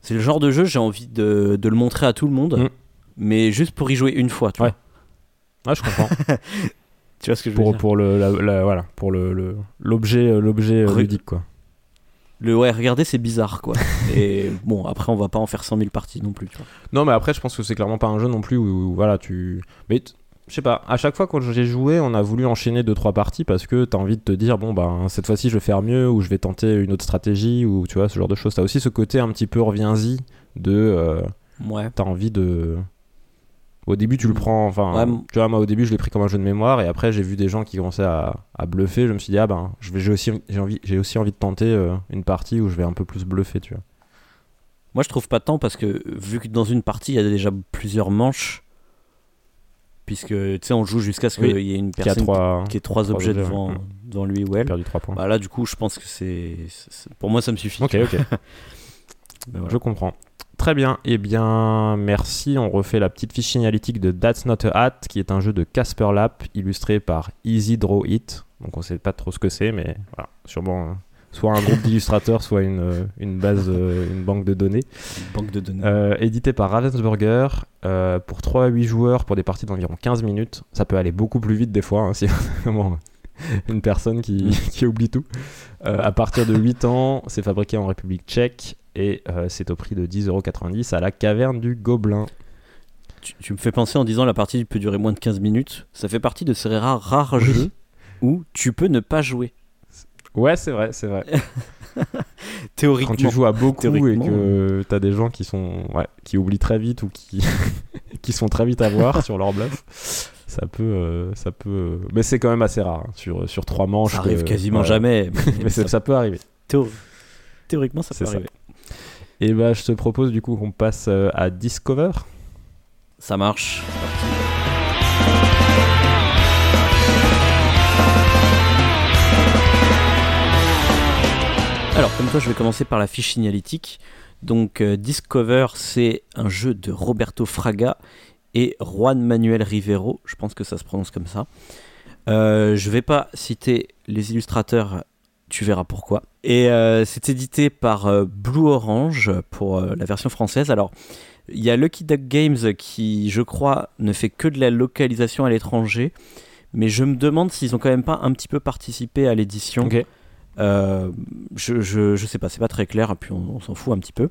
c'est le genre de jeu, j'ai envie de, de, le montrer à tout le monde. Mm mais juste pour y jouer une fois, tu ouais. vois. Ouais, je comprends. tu vois ce que je veux pour, dire Pour le, voilà, pour le, l'objet, euh, l'objet euh, ludique, quoi. Le ouais, regardez, c'est bizarre, quoi. Et bon, après, on va pas en faire 100 000 parties non plus, tu vois. Non, mais après, je pense que c'est clairement pas un jeu non plus où, voilà, tu. Mais je sais pas, à chaque fois quand j'ai joué, on a voulu enchaîner 2-3 parties parce que t'as envie de te dire, bon, bah, cette fois-ci, je vais faire mieux ou je vais tenter une autre stratégie ou tu vois, ce genre de choses. T'as aussi ce côté un petit peu reviens-y de. Euh, ouais. T'as envie de au début, tu le prends. Enfin, tu vois, moi, au début, je l'ai pris comme un jeu de mémoire. Et après, j'ai vu des gens qui commençaient à, à, bluffer. Je me suis dit, ah ben, j'ai aussi, envie, aussi envie de tenter euh, une partie où je vais un peu plus bluffer, tu vois. Moi, je trouve pas tant parce que, vu que dans une partie, il y a déjà plusieurs manches, puisque tu sais, on joue jusqu'à ce qu'il Oui. y ait une Qui a personne trois. qui ait trois, trois objets objets, devant, ouais. devant lui ou elle. perdu 3 points. Bah là, du coup, je pense que c'est. Pour moi, ça me suffit. Ok, ok. Voilà. Je comprends. Très bien. Eh bien, merci. On refait la petite fiche signalétique de That's Not a Hat, qui est un jeu de Casper Lap, illustré par Easy Draw It. Donc, on sait pas trop ce que c'est, mais voilà, sûrement euh, soit un groupe d'illustrateurs, soit une, euh, une base, euh, une banque de données. Une banque de données. Euh, édité par Ravensburger euh, pour 3 à 8 joueurs pour des parties d'environ 15 minutes. Ça peut aller beaucoup plus vite des fois, hein, si vraiment une personne qui, qui oublie tout. Euh, à partir de 8 ans, c'est fabriqué en République tchèque et euh, c'est au prix de 10,90€ à la caverne du Gobelin. Tu, tu me fais penser en disant la partie peut durer moins de 15 minutes. Ça fait partie de ces rares, rares jeux où tu peux ne pas jouer. Ouais, c'est vrai, c'est vrai. Théoriquement. Quand tu joues à beaucoup et que t'as des gens qui sont ouais, qui oublient très vite ou qui qui sont très vite à voir sur leur bluff, ça peut euh, ça peut euh, mais c'est quand même assez rare hein, sur sur trois manches. ça arrive quasiment ouais. jamais. Mais ça peut arriver. Théo- Théoriquement, ça peut ça. Et bah je te propose du coup qu'on passe euh, à Discover. Ça marche. Alors, comme toi, je vais commencer par la fiche signalétique. Donc, euh, Discover, c'est un jeu de Roberto Fraga et Juan Manuel Rivero. Je pense que ça se prononce comme ça. Euh, je vais pas citer les illustrateurs, tu verras pourquoi. Et euh, c'est édité par euh, Blue Orange pour euh, la version française. Alors, il y a Lucky Duck Games qui, je crois, ne fait que de la localisation à l'étranger. Mais je me demande s'ils ont quand même pas un petit peu participé à l'édition. Je, je, je sais pas, c'est pas très clair, et puis on, on s'en fout un petit peu.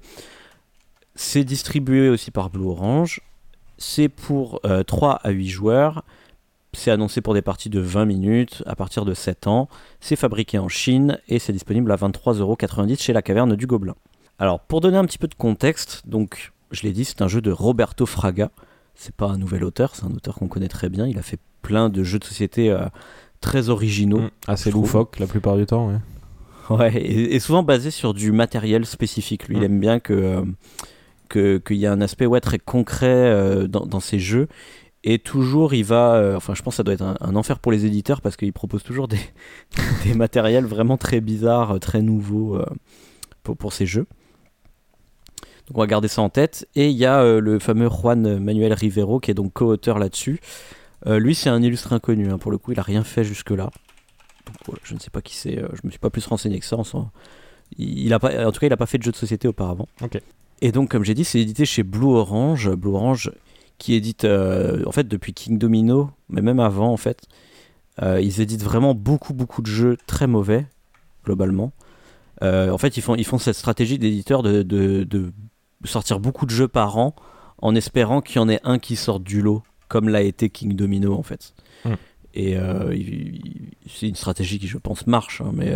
C'est distribué aussi par Blue Orange. C'est pour euh, 3 à 8 joueurs. C'est annoncé pour des parties de 20 minutes à partir de 7 ans. C'est fabriqué en Chine et c'est disponible à 23,90€ chez la caverne du Gobelin. Alors, pour donner un petit peu de contexte, donc je l'ai dit, c'est un jeu de Roberto Fraga. C'est pas un nouvel auteur, c'est un auteur qu'on connaît très bien. Il a fait plein de jeux de société euh, très originaux. Mm, Assez trouve. loufoque la plupart du temps. Ouais. Ouais, et, et souvent basé sur du matériel spécifique. Lui, il Mm. aime bien que euh, que- qu'il y a un aspect ouais, très concret euh, dans, dans ses jeux. Et toujours, il va. euh, enfin, je pense que ça doit être un, un enfer pour les éditeurs parce qu'il propose toujours des, des matériels vraiment très bizarres, euh, très nouveaux euh, pour, pour ces jeux. Donc, on va garder ça en tête. Et il y a euh, le fameux Juan Manuel Rivero qui est donc co-auteur là-dessus. Lui, c'est un illustre inconnu. hein. Pour le coup, il a rien fait jusque-là. Donc, voilà, je ne sais pas qui c'est. je me suis pas plus renseigné que ça. en il a pas, en tout cas, il n'a pas fait de jeu de société auparavant. Ok. Et donc, comme j'ai dit, c'est édité chez Blue Orange. Blue Orange qui édite, euh, en fait, depuis King Domino, mais même avant, en fait. Euh, ils éditent vraiment beaucoup, beaucoup de jeux très mauvais, globalement. Euh, en fait, ils font, ils font cette stratégie d'éditeur de, de, de sortir beaucoup de jeux par an en espérant qu'il y en ait un qui sorte du lot, comme l'a été King Domino, en fait. Hmm. Et il- il- c'est une stratégie qui, je pense, marche. hein, mais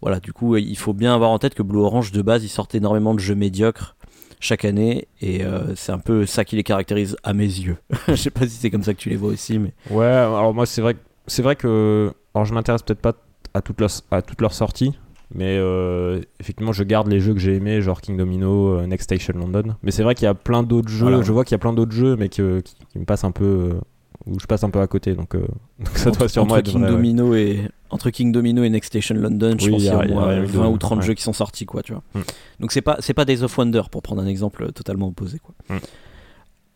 voilà, du coup, il faut bien avoir en tête que Blue Orange, de base, ils sortent énormément de jeux médiocres chaque année. Et euh, c'est un peu ça qui les caractérise à mes yeux. je sais pas si c'est comme ça que tu les vois aussi, mais. Ouais, alors moi c'est vrai, que- c'est vrai que alors je m'intéresse peut-être pas à toutes leurs à toutes leurs sorties, mais euh, effectivement je garde les jeux que j'ai aimés, genre King Domino, euh, Next Station London. Mais c'est vrai qu'il y a plein d'autres jeux. Voilà. Je vois qu'il y a plein d'autres jeux, mais que, qui, qui me passent un peu, euh, où je passe un peu à côté. Donc, euh, donc ça doit sûrement entre être King vrai, ouais. Et entre King Domino et Next Station London, je Oui, pense il y qu'il y a- au moins rien eu de- 20 ou 30 ouais. jeux qui sont sortis, quoi, tu vois. Mm. Donc c'est pas c'est pas Days of Wonder pour prendre un exemple totalement opposé, quoi. Mm.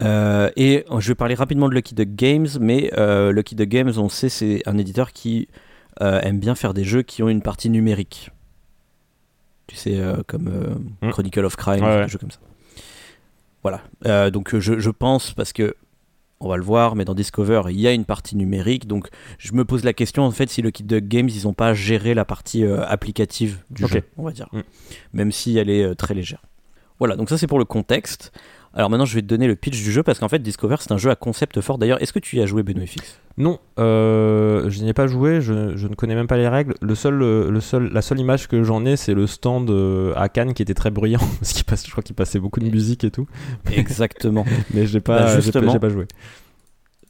Euh, et je vais parler rapidement de Lucky Duck Games, mais euh, Lucky Duck Games, on sait, c'est un éditeur qui euh, aime bien faire des jeux qui ont une partie numérique. Tu sais, euh, comme euh, Mm. Chronicle of Crime, Ouais, des jeux comme ça. Voilà. Euh, donc je, je pense, parce que on va le voir, mais dans Discover, il y a une partie numérique. Donc je me pose la question, en fait, si Lucky Duck Games, ils n'ont pas géré la partie euh, applicative du jeu, on va dire. Mm. Même si elle est euh, très légère. Voilà, donc ça c'est pour le contexte. Alors maintenant, je vais te donner le pitch du jeu parce qu'en fait, Discover, c'est un jeu à concept fort. D'ailleurs, est-ce que tu y as joué, Benoît FX Non, euh, je n'y ai pas joué, je, je ne connais même pas les règles. Le seul, euh, le seul, la seule image que j'en ai, c'est le stand euh, à Cannes qui était très bruyant, parce qu'il passe, je crois qu'il passait beaucoup de musique et tout. Exactement. Mais j'ai pas, Bah, pas- justement. j'ai pas joué.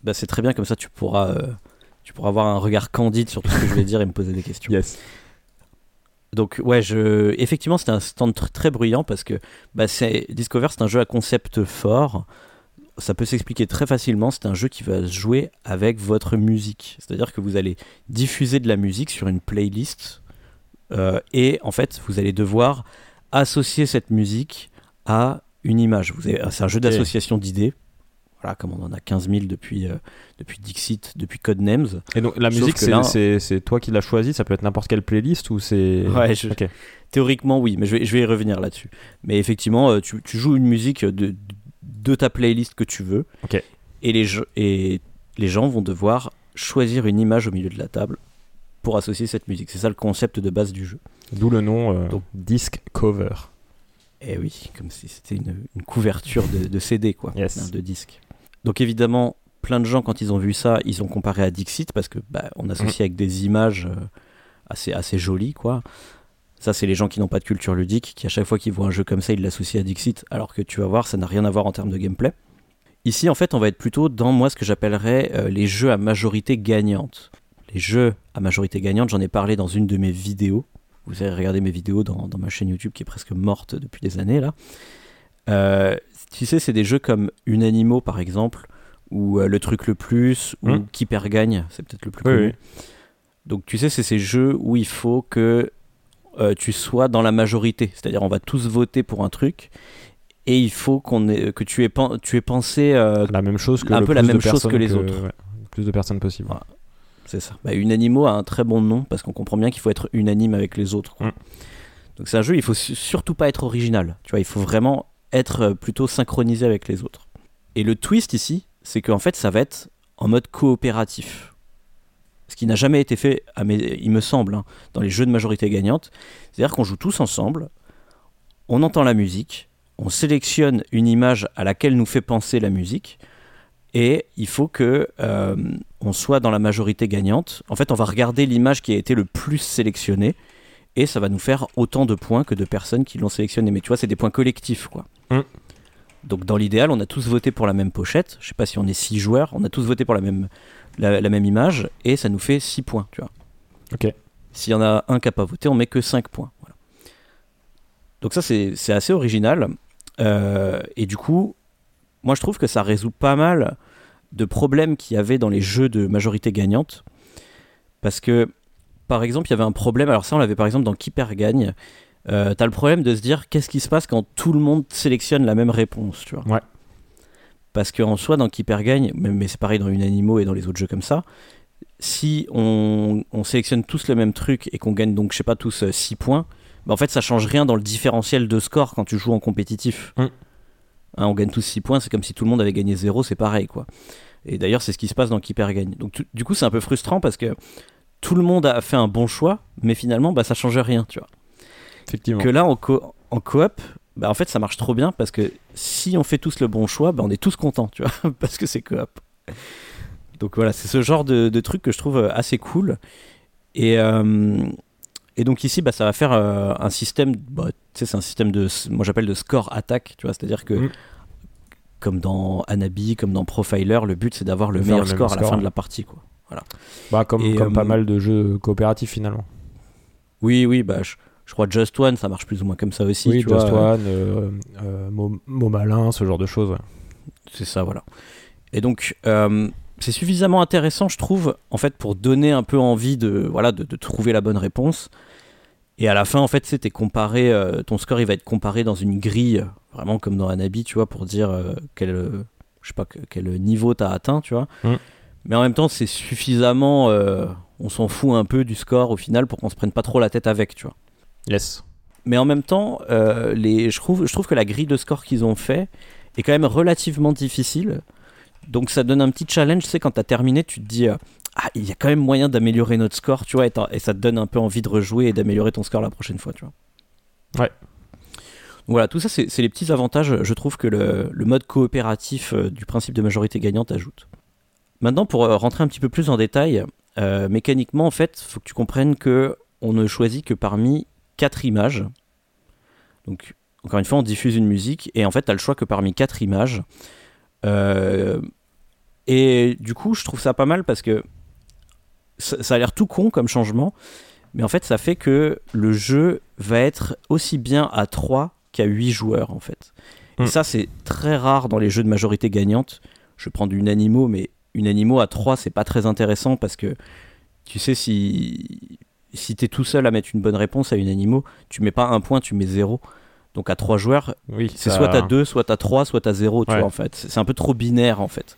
bah, c'est très bien, comme ça, tu pourras, euh, tu pourras avoir un regard candide sur tout ce que je vais dire et me poser des questions. Yes. Donc ouais, je... effectivement c'était un stand tr- très bruyant parce que bah. Discover c'est un jeu à concept fort. ça peut s'expliquer très facilement. C'est un jeu qui va se jouer avec votre musique. C'est-à-dire que vous allez diffuser de la musique sur une playlist euh, et en fait, vous allez devoir associer cette musique à une image. Avez- C'est un jeu d'association d'idées. Voilà, comme on en a 15 000 depuis, euh, depuis Dixit, depuis Codenames. Et donc la Sauf musique, que c'est là- c'est- c'est toi qui l'as choisi Ça peut être n'importe quelle playlist ou c'est. Ouais, je- Ok. Théoriquement, oui, mais je vais, je vais y revenir là-dessus. Mais effectivement, euh, tu, tu joues une musique de, de ta playlist que tu veux. Ok. Et, les, et les gens vont devoir choisir une image au milieu de la table pour associer cette musique. C'est ça le concept de base du jeu. D'où le nom euh, Donc- disc cover. Eh oui, comme si c'était une, une couverture de, de CD, quoi, Yes. hein, de disque. Donc évidemment, plein de gens, quand ils ont vu ça, ils ont comparé à Dixit parce que bah, on associe avec des images euh, assez, assez jolies, quoi. Ça, c'est les gens qui n'ont pas de culture ludique, qui à chaque fois qu'ils voient un jeu comme ça, ils l'associent à Dixit, alors que tu vas voir, ça n'a rien à voir en termes de gameplay. Ici, en fait, on va être plutôt dans moi ce que j'appellerais euh, les jeux à majorité gagnante. Les jeux à majorité gagnante, j'en ai parlé dans une de mes vidéos. Vous avez regardé mes vidéos dans, dans ma chaîne YouTube qui est presque morte depuis des années là. Euh, tu sais, c'est des jeux comme Unanimo par exemple, ou euh, Le Truc le Plus, ou Hmm. Qui perd gagne, c'est peut-être le plus Oui, connu. oui. Donc tu sais, c'est ces jeux où il faut que euh, tu sois dans la majorité. C'est-à-dire, on va tous voter pour un truc, et il faut qu'on ait, que tu aies, pen- tu aies pensé La même chose que Un peu la même chose que les autres. ouais, plus de personnes possible. Voilà. C'est ça. Bah, Unanimo a un très bon nom parce qu'on comprend bien qu'il faut être unanime avec les autres. quoi. Mm. Donc c'est un jeu, il faut su- surtout pas être original. Tu vois, il faut vraiment être euh, plutôt synchronisé avec les autres. Et le twist ici, c'est qu'en fait, ça va être en mode coopératif. Ce qui n'a jamais été fait, à mes- il me semble, hein, dans les jeux de majorité gagnante. C'est-à-dire qu'on joue tous ensemble, on entend la musique, on sélectionne une image à laquelle nous fait penser la musique, et il faut que euh, on soit dans la majorité gagnante. En fait, on va regarder l'image qui a été le plus sélectionnée et ça va nous faire autant de points que de personnes qui l'ont sélectionné. Mais tu vois, c'est des points collectifs, quoi. Mm. Donc, dans l'idéal, on a tous voté pour la même pochette. Je sais pas si on est six joueurs, on a tous voté pour la même, la, la même image et ça nous fait 6 points, tu vois. Ok. S'il y en a un qui n'a pas voté, on met que 5 points. Voilà. Donc ça, c'est c'est assez original. Euh, et du coup, moi, je trouve que ça résout pas mal de problèmes qu'il y avait dans les jeux de majorité gagnante. Parce que, par exemple, il y avait un problème. Alors ça, on l'avait par exemple dans Qui perd gagne. Euh, T'as le problème de se dire qu'est-ce qui se passe quand tout le monde sélectionne la même réponse, tu vois? Ouais. Parce qu'en soi, dans Qui perd gagne, mais, c'est pareil dans Unanimo et dans les autres jeux comme ça, si on, on sélectionne tous le même truc et qu'on gagne donc, je sais pas, tous 6 points, bah en fait, ça change rien dans le différentiel de score quand tu joues en compétitif. Mm. Hein, on gagne tous 6 points, c'est comme si tout le monde avait gagné 0, c'est pareil, quoi. Et d'ailleurs, c'est ce qui se passe dans Qui perd gagne. Donc, tu- du coup, c'est un peu frustrant parce que tout le monde a fait un bon choix, mais finalement, bah, ça change rien, tu vois. Effectivement. Que là, en, co- en coop, bah, en fait, ça marche trop bien parce que si on fait tous le bon choix, bah, on est tous contents, tu vois, parce que c'est coop. Donc voilà, c'est ce genre de, de truc que je trouve euh, assez cool. Et, euh, et donc ici, bah, ça va faire euh, un système, bah, tu sais, c'est un système de, moi j'appelle de score attaque, tu vois, c'est-à-dire que Mm. comme dans Anabi, comme dans Profiler, le but c'est d'avoir le meilleur le même score à la score, fin de la partie, quoi. Bah, comme Et, comme euh, pas mal de jeux coopératifs finalement. Oui, oui, bah, je, je crois Just One, ça marche plus ou moins comme ça aussi. oui, tu Just vois. One, euh, euh, Mo, Mo Malin, ce genre de choses. ouais. C'est ça, voilà. Et donc, euh, c'est suffisamment intéressant, je trouve, en fait, pour donner un peu envie de, voilà, de, de trouver la bonne réponse. Et à la fin, en fait, c'était comparé, euh, ton score, il va être comparé dans une grille, vraiment comme dans Anabi, tu vois, pour dire euh, quel, euh, je sais pas, que- quel niveau t'as atteint, tu vois. Mm. Mais en même temps, c'est suffisamment, euh, on s'en fout un peu du score au final pour qu'on se prenne pas trop la tête avec, tu vois. Yes. Mais en même temps, euh, les, je, trouve, je trouve que la grille de score qu'ils ont fait est quand même relativement difficile. Donc ça donne un petit challenge, tu sais, quand t'as terminé, tu te dis, euh, ah, il y a quand même moyen d'améliorer notre score, tu vois, et, et ça te donne un peu envie de rejouer et d'améliorer ton score la prochaine fois, tu vois. Ouais. Donc voilà, tout ça, c'est c'est les petits avantages, je trouve, que le, le mode coopératif euh, du principe de majorité gagnante ajoute. Maintenant, pour euh, rentrer un petit peu plus en détail, euh, mécaniquement, en fait, faut que tu comprennes que on ne choisit que parmi quatre images. Donc, encore une fois, on diffuse une musique et en fait, tu as le choix que parmi quatre images. Euh, et du coup, je trouve ça pas mal parce que ça, ça a l'air tout con comme changement, mais en fait, ça fait que le jeu va être aussi bien à 3 qu'à 8 joueurs en fait. Et Mm. ça, c'est très rare dans les jeux de majorité gagnante. Je prends du Unanimo, mais Unanimo à 3, c'est pas très intéressant parce que tu sais, si, si t'es tout seul à mettre une bonne réponse à Unanimo, tu mets pas un point, tu mets zéro. Donc à 3 joueurs, Oui, c'est ça- soit t'as 2, soit t'as 3, soit t'as 0, tu Ouais. vois, en fait. C'est un peu trop binaire, en fait.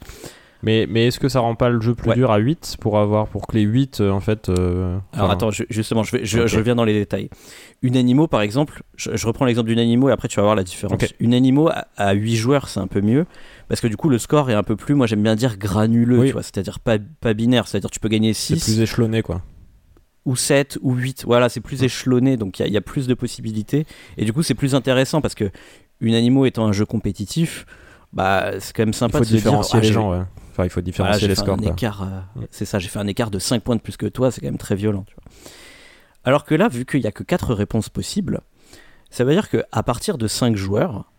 Mais, mais est-ce que ça rend pas le jeu plus Ouais. dur à 8 pour avoir pour que les 8 euh, en fait euh, Alors attends, je- justement, je, vais, je, Ok. je reviens dans les détails. Unanimo, par exemple, je, reprends l'exemple d'Unanimo et après tu vas voir la différence. Ok. Unanimo à, à 8 joueurs, c'est un peu mieux parce que du coup, le score est un peu plus, moi j'aime bien dire granuleux, Oui. tu vois, c'est-à-dire pas, pas binaire, c'est-à-dire tu peux gagner c'est 6 plus échelonné quoi. ou 7 ou 8. Voilà, c'est plus échelonné, donc il y, a- il y a plus de possibilités. Et du coup, c'est plus intéressant parce que Unanimo étant un jeu compétitif, bah, c'est quand même sympa de dire, différencier ah, les gens, ouais. Enfin, il faut différencier les scores. euh, c'est ça, j'ai fait un écart de 5 points de plus que toi, c'est quand même très violent. tu vois. Alors que là, vu qu'il n'y a que 4 réponses possibles, ça veut dire qu'à partir de 5 joueurs,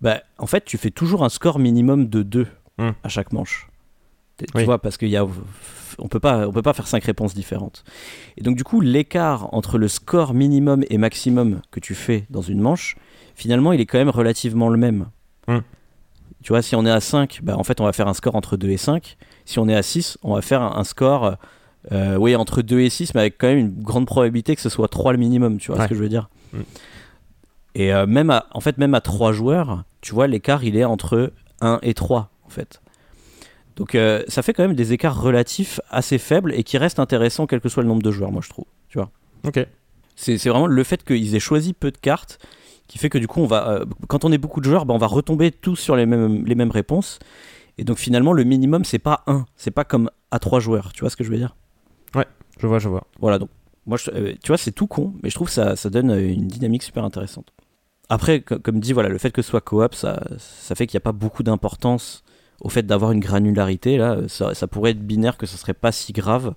bah, en fait, tu fais toujours un score minimum de 2 Mm. à chaque manche. Tu Oui. vois, parce qu'il y a. On peut pas, on peut pas faire 5 réponses différentes. Et donc, du coup, l'écart entre le score minimum et maximum que tu fais dans une manche, finalement, il est quand même relativement le même. Mm. Tu vois, si on est à 5, bah, en fait, on va faire un score entre 2 et 5. Si on est à 6, on va faire un, un score euh, oui, entre 2 et 6, mais avec quand même une grande probabilité que ce soit 3 le minimum, tu vois Ouais. ce que je veux dire Mm. Et euh, même à, en fait, même à 3 joueurs, tu vois, l'écart, il est entre 1 et 3, en fait. Donc euh, ça fait quand même des écarts relatifs assez faibles et qui restent intéressants quel que soit le nombre de joueurs, moi je trouve. Tu vois Ok. c'est vraiment le fait qu'ils aient choisi peu de cartes qui fait que du coup, on va, euh, quand on est beaucoup de joueurs, bah, on va retomber tous sur les mêmes, les mêmes réponses. Et donc finalement, le minimum, c'est pas 1, c'est pas comme à 3 joueurs. Tu vois ce que je veux dire? Je vois, je vois. Voilà, donc moi, je- euh, tu vois, c'est tout con, mais je trouve que ça, ça donne euh, une dynamique super intéressante. Après, co- comme dit, voilà, le fait que ce soit coop, ça, ça fait qu'il n'y a pas beaucoup d'importance au fait d'avoir une granularité. Là, ça, ça pourrait être binaire, que ce serait pas si grave.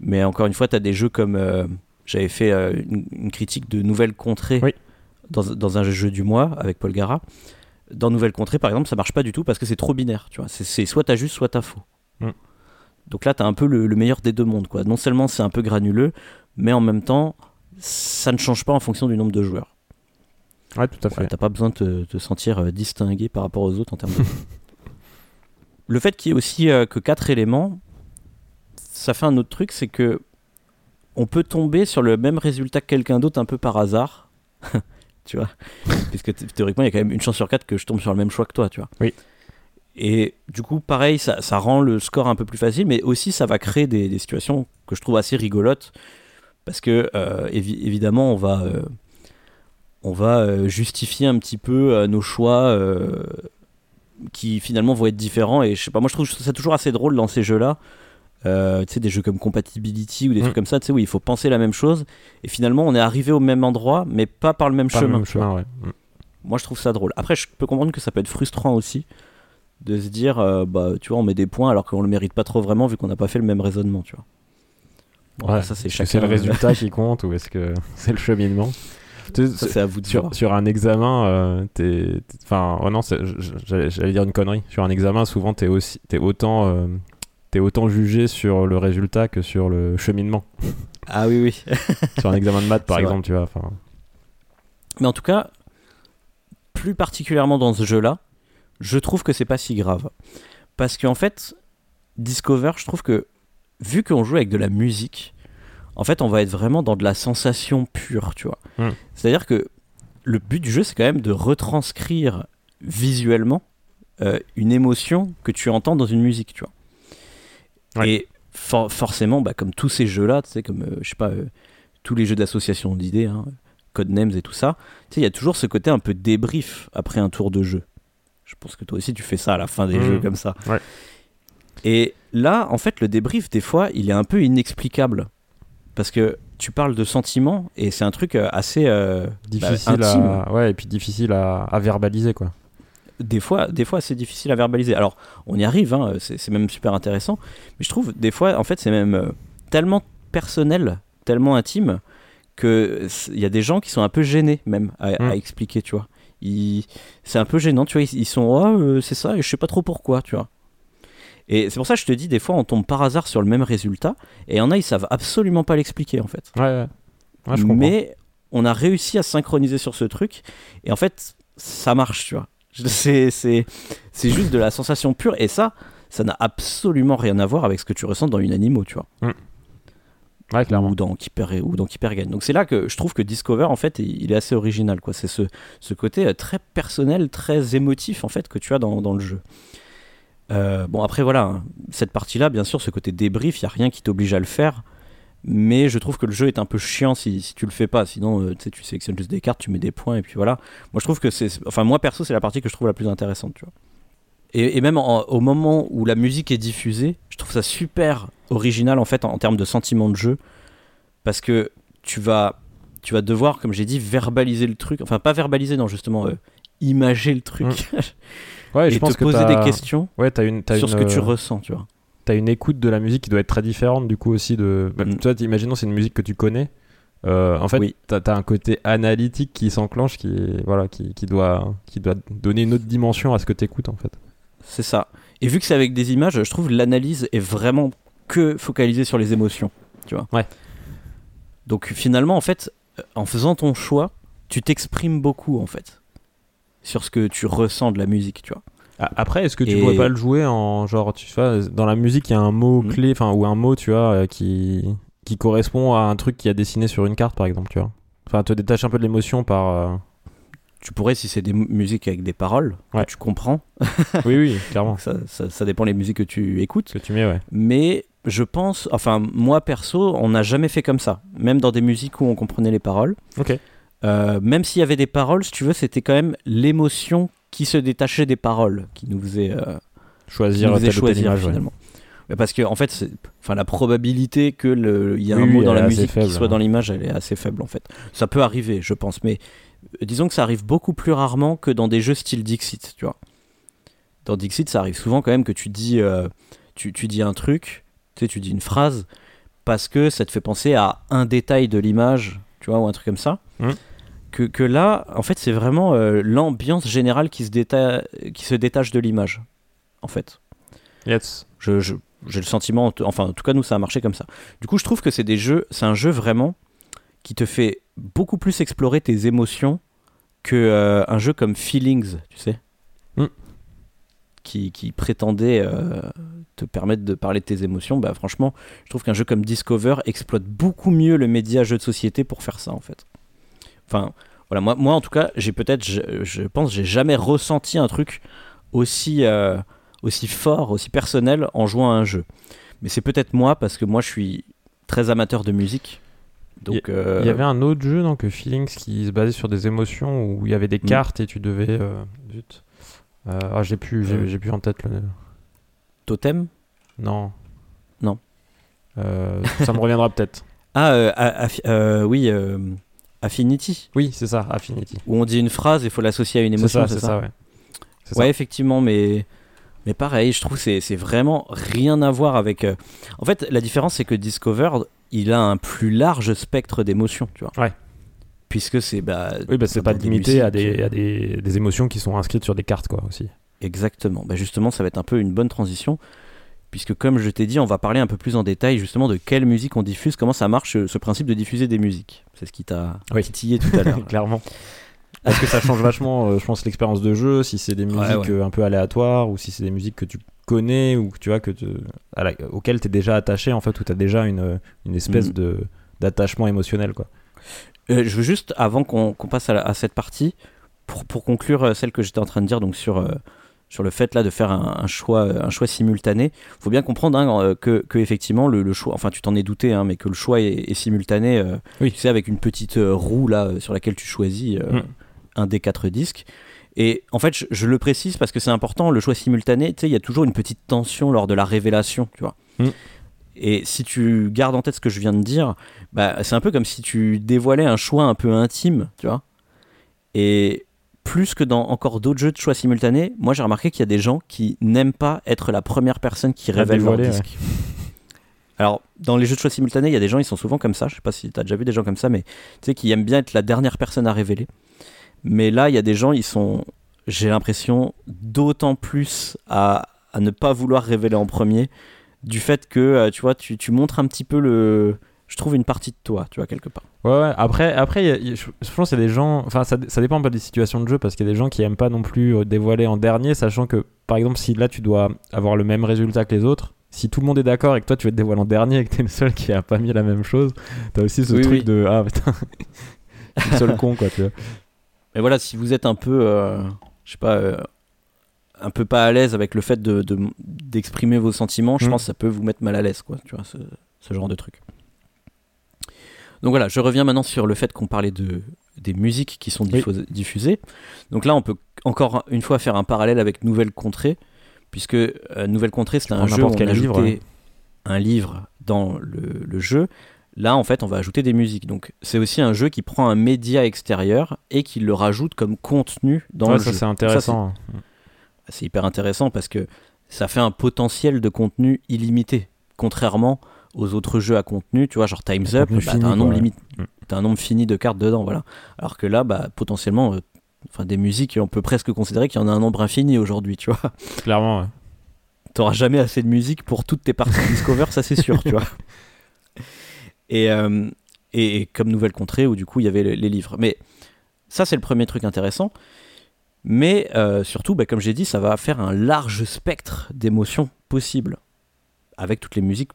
Mais encore une fois, tu as des jeux comme. euh, J'avais fait euh, une, une critique de Nouvelle Contrée Oui. Dans, dans un jeu du mois avec Paul Gara. Dans Nouvelle Contrée, par exemple, ça marche pas du tout parce que c'est trop binaire. Tu vois, c'est soit t'as juste, soit t'as faux. Mm. Donc là, t'as un peu le, le meilleur des deux mondes. Quoi. Non seulement c'est un peu granuleux, mais en même temps, ça ne change pas en fonction du nombre de joueurs. Ouais, tout à fait. T'as pas besoin de te, te sentir euh, distingué par rapport aux autres en termes de. le fait qu'il y ait aussi euh, que quatre éléments, ça fait un autre truc, c'est que on peut tomber sur le même résultat que quelqu'un d'autre un peu par hasard. tu vois Puisque théoriquement, il y a quand même une chance sur quatre que je tombe sur le même choix que toi, tu vois. Oui. Et du coup, pareil, ça, ça rend le score un peu plus facile, mais aussi ça va créer des, des situations que je trouve assez rigolotes. Parce que, euh, évi- évidemment, on va, euh, on va euh, justifier un petit peu nos choix qui finalement vont être différents. Et je sais pas, moi je trouve ça toujours assez drôle dans ces jeux-là. Euh, tu sais, des jeux comme Compatibility ou des Mm. trucs comme ça, tu sais, où il faut penser la même chose. Et finalement, on est arrivé au même endroit, mais pas par le même Pas le chemin. même tu vois. chemin, ouais. Mm. Moi, je trouve ça drôle. Après, je peux comprendre que ça peut être frustrant aussi de se dire, euh, bah, tu vois, on met des points alors qu'on le mérite pas trop vraiment vu qu'on n'a pas fait le même raisonnement, tu vois. Bon, Ouais, ça, c'est chacun. c'est le résultat qui compte ou est-ce que c'est le cheminement? C'est à vous de sur, voir. sur un examen, euh, t'es. Enfin, oh non, j'allais j'allais dire une connerie. Sur un examen, souvent, t'es aussi, t'es autant, euh, t'es autant jugé sur le résultat que sur le cheminement. Ah oui, oui. sur un examen de maths, par exemple, tu vois. Mais en tout cas, plus particulièrement dans ce jeu-là, je trouve que c'est pas si grave. Parce qu'en fait, Discover, je trouve que vu qu'on joue avec de la musique, en fait, on va être vraiment dans de la sensation pure, tu vois. Mm. C'est-à-dire que le but du jeu, c'est quand même de retranscrire visuellement euh, une émotion que tu entends dans une musique, tu vois. Ouais. Et for- forcément, bah, comme tous ces jeux-là, tu sais, comme, euh, je sais pas, euh, tous les jeux d'association d'idées, hein, Codenames et tout ça, tu sais, il y a toujours ce côté un peu débrief après un tour de jeu. Je pense que toi aussi, tu fais ça à la fin des Mhm. jeux comme ça. Ouais. Et là, en fait, le débrief, des fois, il est un peu inexplicable. Parce que tu parles de sentiments et c'est un truc euh, assez euh, bah, difficile intime. à. Ouais, et puis difficile à, à verbaliser, quoi. Des fois, des fois, c'est difficile à verbaliser. Alors, on y arrive, hein, c'est même super intéressant. Mais je trouve, des fois, en fait, c'est même euh, tellement personnel, tellement intime, que c- il y a des gens qui sont un peu gênés, même, à, à Mm. expliquer, tu vois. C'est un peu gênant, tu vois. Ils, ils sont, oh, euh, c'est ça, et je sais pas trop pourquoi, tu vois. Et c'est pour ça que je te dis, des fois, on tombe par hasard sur le même résultat, et il y en a, ils savent absolument pas l'expliquer, en fait. Ouais, ouais. Ouais, je comprends. Mais on a réussi à synchroniser sur ce truc, et en fait, ça marche, tu vois. C'est juste de la sensation pure et ça ça n'a absolument rien à voir avec ce que tu ressens dans une animaux, tu vois. Ouais, clairement. Ou dans ou dans Keeper Gain. Donc c'est là que je trouve que Discover en fait il est assez original quoi. C'est ce ce côté euh, très personnel, très émotif en fait que tu as dans, dans le jeu. Euh, bon après voilà, hein, cette partie-là, bien sûr, ce côté débrief, il y a rien qui t'oblige à le faire. Mais je trouve que le jeu est un peu chiant si, si tu le fais pas. Sinon, euh, tu sélectionnes juste des cartes, tu mets des points et puis voilà. Moi, je trouve que c'est, enfin moi perso, c'est la partie que je trouve la plus intéressante, tu vois. Et, et même en- au moment où la musique est diffusée, je trouve ça super original en fait en, en termes de sentiment de jeu, parce que tu vas, tu vas devoir, comme j'ai dit, verbaliser le truc. Enfin, pas verbaliser, non, justement, euh, imager le truc Ouais, et je pense te que poser des questions Ouais, t'as une, t'as sur une, ce que tu euh, ressens, tu vois. T'as une écoute de la musique qui doit être très différente du coup aussi de. bah, Mm. Tu vois, imaginons c'est une musique que tu connais. Euh, en fait, Oui. t'as as un côté analytique qui s'enclenche, qui voilà, qui, qui doit qui doit donner une autre dimension à ce que t'écoutes en fait. C'est ça. Et vu que c'est avec des images, je trouve l'analyse est vraiment que focalisée sur les émotions, tu vois. Ouais. Donc finalement, en fait, en faisant ton choix, tu t'exprimes beaucoup, en fait, sur ce que tu ressens de la musique, tu vois. A- Après, est-ce que tu Et- pourrais pas le jouer en genre, tu vois, dans la musique, il y a un mot Mhm. clé, enfin, ou un mot, tu vois, euh, qui qui correspond à un truc qui a dessiné sur une carte, par exemple, tu vois. Enfin, te détache un peu de l'émotion par. euh, Tu pourrais, si c'est des mu- musiques avec des paroles, Ouais. que tu comprends. oui, oui, clairement. Ça, ça, ça dépend les musiques que tu écoutes. Que tu mets, ouais. Mais je pense, enfin, moi perso, on n'a jamais fait comme ça. Même dans des musiques où on comprenait les paroles. Ok. Euh, même s'il y avait des paroles, si tu veux, c'était quand même l'émotion qui se détachait des paroles qui nous faisait, euh, Choisir nous faisait choisir image, finalement. Parce que en fait, enfin, la probabilité que le- il y a Oui, un mot dans la musique faible, qui soit hein. dans l'image, elle est assez faible en fait. Ça peut arriver, je pense, mais euh, disons que ça arrive beaucoup plus rarement que dans des jeux style Dixit, tu vois. Dans Dixit, ça arrive souvent quand même que tu dis, euh, tu, tu dis un truc, tu sais, tu dis une phrase parce que ça te fait penser à un détail de l'image, tu vois, ou un truc comme ça. Mhm. Que, que là, en fait, c'est vraiment euh, l'ambiance générale qui se, déta- qui se détache de l'image, en fait. Yes. Je, je- j'ai le sentiment, enfin en tout cas nous ça a marché comme ça. Du coup je trouve que c'est des jeux, c'est un jeu vraiment qui te fait beaucoup plus explorer tes émotions que euh, un jeu comme Feelings, tu sais, Mm. qui, qui prétendait euh, te permettre de parler de tes émotions. Bah franchement, je trouve qu'un jeu comme Discover exploite beaucoup mieux le média jeu de société pour faire ça en fait. Enfin voilà, moi, moi en tout cas j'ai peut-être, je, je pense, j'ai jamais ressenti un truc aussi euh, aussi fort, aussi personnel en jouant à un jeu. Mais c'est peut-être moi parce que moi je suis très amateur de musique. Donc euh, Il y avait un autre jeu que Feelings qui se basait sur des émotions où il y avait des Mm. cartes et tu devais. euh, zut. Euh, ah, j'ai plus, j'ai, Euh. j'ai plus en tête le. Totem? Non. Non. Euh, ça me reviendra peut-être. Ah euh, euh, oui, euh, Affinity, Oui, c'est ça, Affinity. où on dit une phrase et il faut l'associer à une C'est émotion, ça, c'est ça, ouais. C'est Ouais, ça. effectivement, mais mais pareil, je trouve que c'est c'est vraiment rien à voir avec. euh, En fait, la différence c'est que Discover, il a un plus large spectre d'émotions, tu vois. Ouais. Puisque c'est bah Oui, bah, c'est pas limité à, des, à des, des émotions qui sont inscrites sur des cartes, quoi, aussi. Exactement. Bah justement, ça va être un peu une bonne transition, puisque comme je t'ai dit, on va parler un peu plus en détail justement de quelle musique on diffuse, comment ça marche ce, ce principe de diffuser des musiques. C'est ce qui t'a Oui. titillé tout à l'heure. Clairement. Parce que ça change vachement, euh, je pense, l'expérience de jeu, si c'est des musiques Ouais, ouais. euh, un peu aléatoires, ou si c'est des musiques que tu connais, ou que tu vois, que à la- auxquelles tu es déjà attaché, en fait, où tu as déjà une, une espèce de d'attachement émotionnel, quoi. Euh, je veux juste, avant qu'on qu'on passe à, la- à cette partie, pour, pour conclure euh, celle que j'étais en train de dire, donc sur, euh, sur le fait là de faire un, un choix, euh, un choix simultané, faut bien comprendre hein, euh, que, que effectivement le, le choix, enfin tu t'en es douté, hein, mais que le choix est, est simultané. euh, Oui. Tu sais, avec une petite roue là sur laquelle tu choisis euh, Mm. un des quatre disques. Et en fait, je, je le précise parce que c'est important, le choix simultané, tu sais, il y a toujours une petite tension lors de la révélation, tu vois. Mm. Et si tu gardes en tête ce que je viens de dire, bah, c'est un peu comme si tu dévoilais un choix un peu intime, tu vois. Et plus que dans encore d'autres jeux de choix simultanés, moi j'ai remarqué qu'il y a des gens qui n'aiment pas être la première personne qui révèle leur disque. Alors, dans les jeux de choix simultanés, il y a des gens, ils sont souvent comme ça. Je sais pas si tu as déjà vu des gens comme ça, mais tu sais, qui aiment bien être la dernière personne à révéler. Mais là, il y a des gens, ils sont, j'ai l'impression, d'autant plus à, à ne pas vouloir révéler en premier, du fait que, euh, tu vois, tu, tu montres un petit peu le. Je trouve une partie de toi, tu vois, quelque part. Ouais, ouais. Après, après y a- y a- je je pense qu'il y a des gens. Enfin, ça, ça dépend un peu des situations de jeu parce qu'il y a des gens qui aiment pas non plus euh, dévoiler en dernier, sachant que, par exemple, si là tu dois avoir le même résultat que les autres, si tout le monde est d'accord et que toi tu veux te dévoiler en dernier et que t'es le seul qui a pas mis la même chose, t'as aussi ce Oui, truc oui. de ah putain, je suis le seul con quoi, tu vois. Mais voilà, si vous êtes un peu, euh, je sais pas, euh, un peu pas à l'aise avec le fait de, de- d'exprimer vos sentiments, je Mm. pense que ça peut vous mettre mal à l'aise, quoi, tu vois, ce, ce genre de truc. Donc voilà, je reviens maintenant sur le fait qu'on parlait de, des musiques qui sont Oui. diffusées. Donc là, on peut encore une fois faire un parallèle avec Nouvelle Contrée, puisque euh, Nouvelle Contrée, c'est un jeu où on a livre, ajouté un livre dans le, le jeu. Là, en fait, on va ajouter des musiques. Donc, c'est aussi un jeu qui prend un média extérieur et qui le rajoute comme contenu dans Ouais, le ça jeu. c'est intéressant. C'est hyper intéressant parce que ça fait un potentiel de contenu illimité, contrairement aux autres jeux à contenu. Tu vois, genre Times Up, bah, fini, t'as un nombre quoi, ouais. limite, Mm. t'as un nombre fini de cartes dedans, voilà. Alors que là, bah, potentiellement, euh, enfin, des musiques, on peut presque considérer qu'il y en a un nombre infini aujourd'hui, tu vois. Clairement, ouais. T'auras jamais assez de musique pour toutes tes parties Discover, ça c'est sûr, tu vois. Et, euh, et, et comme Nouvelle Contrée, où du coup il y avait le- les livres. Mais ça, c'est le premier truc intéressant. Mais euh, surtout, bah, comme j'ai dit, ça va faire un large spectre d'émotions possibles avec toutes les musiques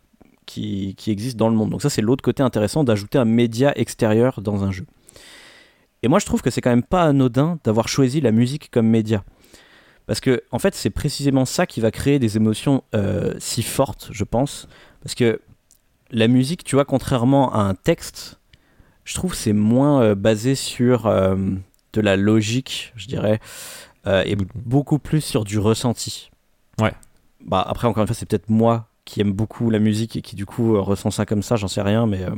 qui, qui existent dans le monde. Donc, ça, c'est l'autre côté intéressant d'ajouter un média extérieur dans un jeu. Et moi, je trouve que c'est quand même pas anodin d'avoir choisi la musique comme média. Parce que, en fait, c'est précisément ça qui va créer des émotions euh, si fortes, je pense. Parce que la musique, tu vois, contrairement à un texte, je trouve que c'est moins euh, basé sur euh, de la logique, je dirais, et beaucoup plus sur du ressenti. Ouais. Bah, après, encore une fois, c'est peut-être moi qui aime beaucoup la musique et qui, du coup, euh, ressent ça comme ça, j'en sais rien, mais euh,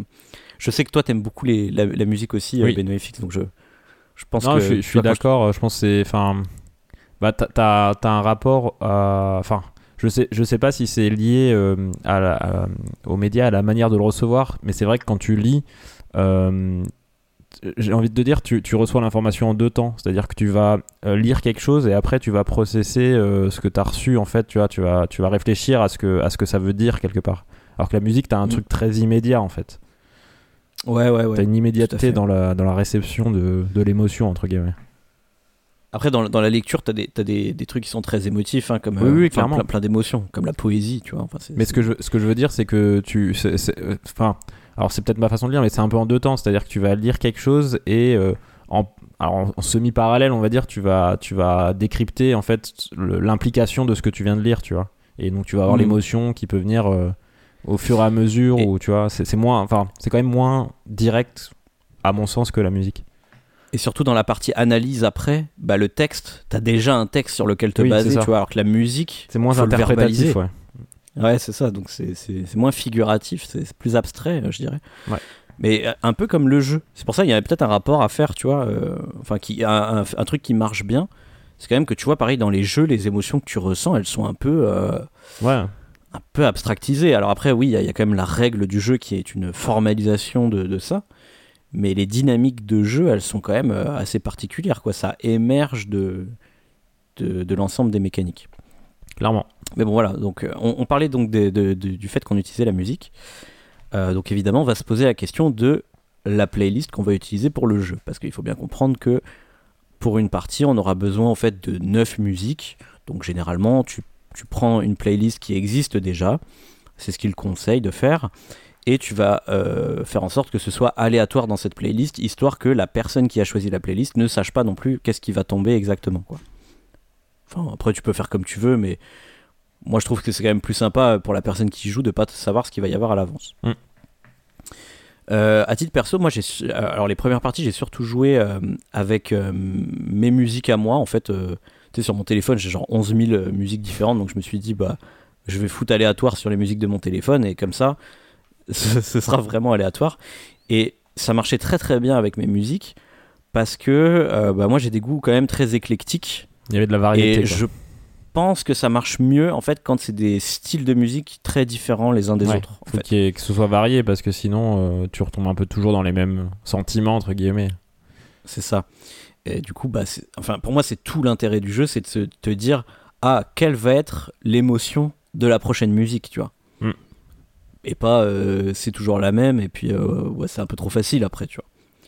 je sais que toi, t'aimes beaucoup les, la, la musique aussi, Oui. euh, Benoît FX, donc je, je pense Non, que. je, je suis d'accord. Je pense que c'est. Enfin, bah, t'as- t'as un rapport. Enfin, je sais, je sais pas si c'est lié euh, à la- à- aux médias, à la manière de le recevoir, mais c'est vrai que quand tu lis, euh, j'ai envie de te dire, tu, tu reçois l'information en deux temps. C'est-à-dire que tu vas euh, lire quelque chose et après tu vas processer euh, ce que tu as reçu. En fait, tu vois, tu vas, tu vas réfléchir à ce que, à ce que ça veut dire quelque part. Alors que la musique, t'as un Mm. truc très immédiat en fait. Ouais, ouais, ouais. T'as une tout à immédiateté dans la, dans la réception de, de l'émotion entre guillemets. Après, dans, dans la lecture, t'as des, t'as des, des trucs qui sont très émotifs, hein, comme Oui, euh, oui, enfin, clairement. plein, plein d'émotions, comme la poésie, tu vois. Enfin, Mais ce que je, ce que je veux dire, c'est que tu. euh, Enfin, alors c'est peut-être ma façon de lire, mais c'est un peu en deux temps. C'est-à-dire que tu vas lire quelque chose et euh, en, alors en, en semi-parallèle, on va dire, tu vas, tu vas décrypter en fait l'implication de ce que tu viens de lire, tu vois. Et donc tu vas avoir Mhm. l'émotion qui peut venir euh, au fur et à mesure, ou tu vois, c'est moins. Enfin, c'est quand même moins direct, à mon sens, que la musique. Et surtout dans la partie analyse après, bah, le texte, t'as déjà un texte sur lequel te Oui, baser, tu vois, alors que la musique, C'est moins interprétatif, ouais. Ouais, c'est ça, donc c'est- moins figuratif, c'est plus abstrait, euh, je dirais. Ouais. Mais euh, un peu comme le jeu. C'est pour ça qu'il y a peut-être un rapport à faire, tu vois, euh, enfin, qui, un, un- un truc qui marche bien. C'est quand même que tu vois, pareil, dans les jeux, les émotions que tu ressens, elles sont un peu. euh, Ouais. un peu abstractisé. Alors après, oui, il y, a- il y a quand même la règle du jeu qui est une formalisation de, de ça. Mais les dynamiques de jeu, elles sont quand même assez particulières. Quoi. Ça émerge de, de, de l'ensemble des mécaniques. Clairement. Mais bon, voilà. Donc, euh, on, parlait donc du fait qu'on utilisait la musique. Euh, donc évidemment, on va se poser la question de la playlist qu'on va utiliser pour le jeu. Parce qu'il faut bien comprendre que pour une partie, on aura besoin en fait de 9 musiques. Donc généralement, tu, tu prends une playlist qui existe déjà. C'est ce qu'il conseille de faire. Et tu vas euh, faire en sorte que ce soit aléatoire dans cette playlist, histoire que la personne qui a choisi la playlist ne sache pas non plus qu'est-ce qui va tomber exactement. Quoi. Enfin, après, tu peux faire comme tu veux, mais moi je trouve que c'est quand même plus sympa pour la personne qui joue de pas savoir ce qu'il va y avoir à l'avance. Mm. Euh, à titre perso, moi j'ai euh, alors les premières parties j'ai surtout joué euh, avec euh, mes musiques à moi en fait. tu sais sur mon téléphone j'ai genre 11 000 euh, musiques différentes donc je me suis dit bah je vais foutre aléatoire sur les musiques de mon téléphone et comme ça ce, ce sera vraiment aléatoire et ça marchait très très bien avec mes musiques parce que bah, moi j'ai des goûts quand même très éclectiques Il y avait de la variété. et je pense que ça marche mieux en fait quand c'est des styles de musique très différents les uns des Ouais, autres. en Faut fait. ait- que ce soit varié parce que sinon euh, tu retombes un peu toujours dans les mêmes sentiments entre guillemets. C'est ça. Et du coup, bah, enfin, pour moi, c'est tout l'intérêt du jeu, c'est de se te dire ah quelle va être l'émotion de la prochaine musique, tu vois. Mm. et pas euh, c'est toujours la même et puis euh, ouais, c'est un peu trop facile après, tu vois.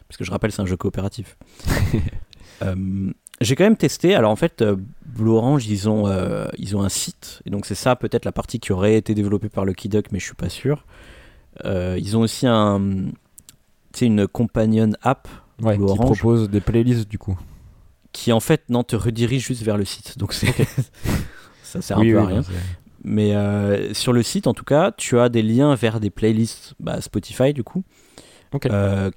Parce que je rappelle, c'est un jeu coopératif. Euh, j'ai quand même testé. Alors en fait, Blue Orange, ils ont, ils ont un site. Et donc c'est ça peut-être la partie qui aurait été développée par Lucky Duck, mais je suis pas sûr. ils ont aussi un, une companion app. Ouais, qui propose des playlists du coup. Qui en fait, non, te redirige juste vers le site. Donc c'est. ça sert un peu à rien. Mais euh, sur le site, en tout cas, tu as des liens vers des playlists bah, Spotify, du coup. Euh,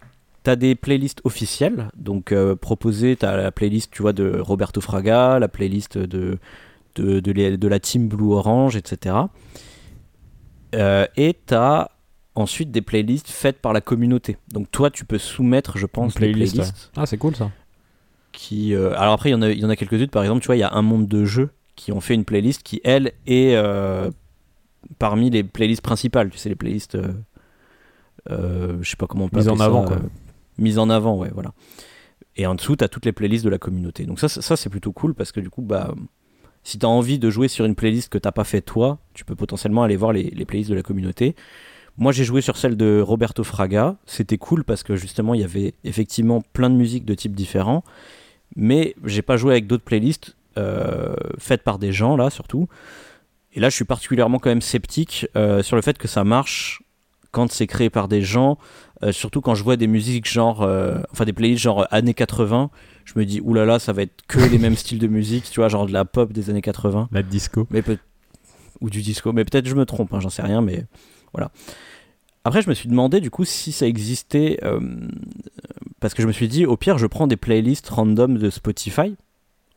tu as des playlists officielles, donc euh, proposées. Tu as la playlist, tu vois, de Roberto Fraga, la playlist de, de, de, la team Blue Orange, etc. et tu as ensuite des playlists faites par la communauté. Donc toi, tu peux soumettre, je pense, des playlists. Ah, c'est cool ça. Qui, alors après, il y en a, y en a quelques-unes. Par exemple, tu vois, il y a un monde de jeux qui ont fait une playlist qui, elle, est euh, parmi les playlists principales. Tu sais, les playlists. Euh, euh, je sais pas comment on peut Mise en avant, quoi. Mise en avant, ouais, voilà. Et en dessous, tu as toutes les playlists de la communauté. Donc, ça, ça c'est plutôt cool parce que du coup, bah. Si tu as envie de jouer sur une playlist que t'as pas fait toi, tu peux potentiellement aller voir les, playlists de la communauté. Moi, j'ai joué sur celle de Roberto Fraga. C'était cool parce que justement, il y avait effectivement plein de musiques de types différents. Mais j'ai pas joué avec d'autres playlists euh, faite par des gens là surtout. Et là, je suis particulièrement quand même sceptique euh, sur le fait que ça marche quand c'est créé par des gens, surtout quand je vois des musiques genre, enfin des playlists genre années 80, je me dis oulala, là là, ça va être que les mêmes styles de musique, tu vois, genre de la pop des années 80. La disco. Mais ou du disco, mais peut-être je me trompe, hein, j'en sais rien, mais voilà. Après, je me suis demandé du coup si ça existait, parce que je me suis dit, au pire, je prends des playlists random de Spotify,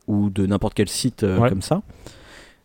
ou de n'importe quel site euh, comme ça.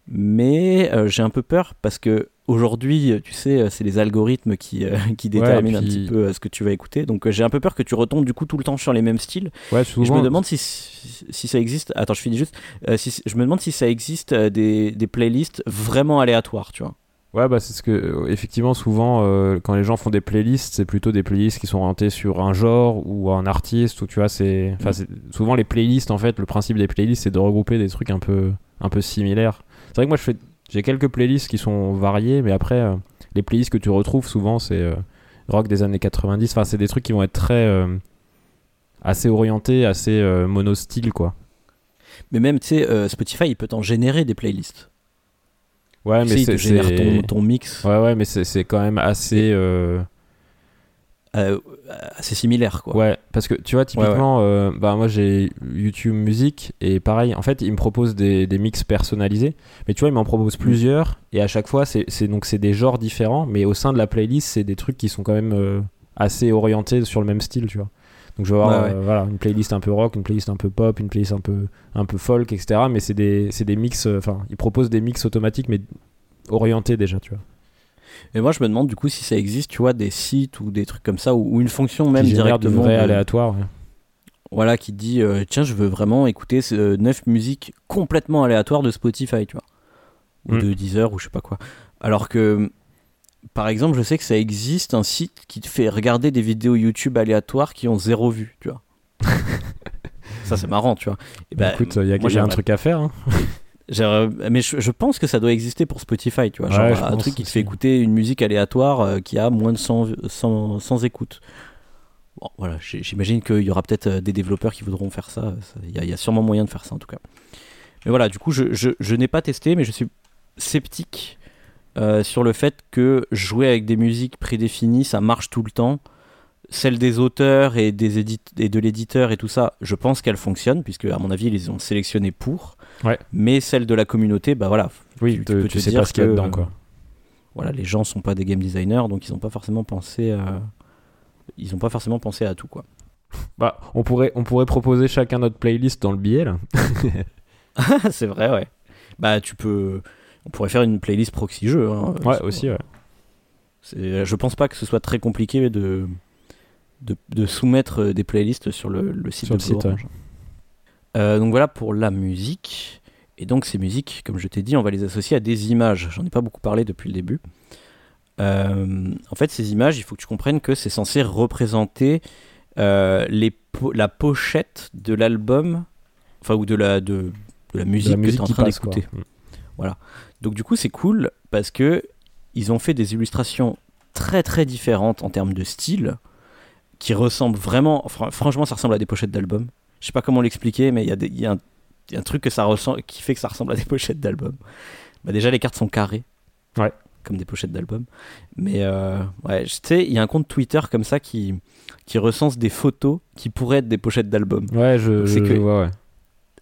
Mais euh, j'ai un peu peur parce que aujourd'hui, tu sais, c'est les algorithmes qui, euh, qui déterminent un petit peu ce que tu vas écouter. Donc j'ai un peu peur que tu retombes du coup tout le temps sur les mêmes styles. Ouais, souvent. je me demande si, si, ça existe. Attends, je finis juste. si, je me demande si ça existe des, des playlists vraiment aléatoires, tu vois. Ouais, bah c'est ce que effectivement souvent euh, quand les gens font des playlists, c'est plutôt des playlists qui sont orientées sur un genre ou un artiste ou tu vois c'est enfin mm. souvent les playlists en fait, le principe des playlists c'est de regrouper des trucs un peu un peu similaires. C'est vrai que moi je fais j'ai quelques playlists qui sont variées mais après euh, les playlists que tu retrouves souvent c'est euh, rock des années 90, enfin c'est des trucs qui vont être très assez orientés, assez monostyle quoi. Mais même tu sais Spotify il peut t'en générer des playlists. Ouais, mais c'est ton, ton, mix. Ouais, ouais, mais c'est quand même assez. Euh, assez similaire, quoi. Ouais, parce que tu vois, typiquement, euh, bah, moi j'ai YouTube Musique et pareil, en fait, il me propose des, des mix personnalisés, mais tu vois, il m'en propose mm. plusieurs et à chaque fois, c'est donc c'est des genres différents, mais au sein de la playlist, c'est des trucs qui sont quand même euh, assez orientés sur le même style, tu vois. Donc je vais avoir euh, voilà, une playlist un peu rock, une playlist un peu pop, une playlist un peu, un peu folk, etc. Mais c'est des, des mix, enfin, ils proposent des mix automatiques, mais orientés déjà, tu vois. Et moi, je me demande du coup si ça existe, tu vois, des sites ou des trucs comme ça, ou, une fonction même qui directement. de vrai aléatoire. Voilà, qui dit euh, tiens, je veux vraiment écouter 9 musiques complètement aléatoires de Spotify, tu vois. Ou mm. de Deezer, ou je sais pas quoi. Alors que par exemple, je sais que ça existe un site qui te fait regarder des vidéos YouTube aléatoires qui ont zéro vue, tu vois. ça, c'est marrant, tu vois. Et bah, écoute, il y a, un truc à faire. Hein. mais je, pense que ça doit exister pour Spotify, tu vois. Genre un truc qui te fait écouter une musique aléatoire euh, qui a moins de 100, 100, écoutes. Bon, voilà, j'imagine qu'il y aura peut-être euh, des développeurs qui voudront faire ça. Il y, a sûrement moyen de faire ça en tout cas. Mais voilà, du coup, je, je n'ai pas testé, mais je suis sceptique euh, sur le fait que jouer avec des musiques prédéfinies, ça marche tout le temps. Celle des auteurs et, des et de l'éditeur et tout ça, je pense qu'elle fonctionne, puisque à mon avis, ils les ont sélectionné pour. Mais celle de la communauté, bah voilà. Oui, tu, peux te sais dire pas ce qu'il y a dedans, quoi. Voilà, les gens sont pas des game designers, donc ils n'ont pas forcément pensé à... Ils ont pas forcément pensé à tout, quoi. Bah, on pourrait, on pourrait proposer chacun notre playlist dans le billet, là. c'est vrai, ouais. Bah, tu peux on pourrait faire une playlist proxy jeu. Hein, ouais, aussi, ouais. Je pense pas que ce soit très compliqué de, de, soumettre des playlists sur le, site sur de le site, euh, donc voilà pour la musique. Et donc ces musiques, comme je t'ai dit, on va les associer à des images. J'en ai pas beaucoup parlé depuis le début. Euh, en fait, ces images, il faut que tu comprennes que c'est censé représenter euh, les la pochette de l'album, enfin ou de la, de, la musique, que tu es en train d'écouter. Voilà. Donc du coup, c'est cool parce que ils ont fait des illustrations très très différentes en termes de style, qui ressemblent vraiment. franchement, ça ressemble à des pochettes d'albums. Je sais pas comment l'expliquer, mais il y, a un truc que ça ressemble, qui fait que ça ressemble à des pochettes d'albums. Bah déjà, les cartes sont carrées. Ouais. Comme des pochettes d'albums. Mais euh, ouais, tu sais, il y a un compte Twitter comme ça qui, qui recense des photos qui pourraient être des pochettes d'albums. Ouais, je, je, que, vois, ouais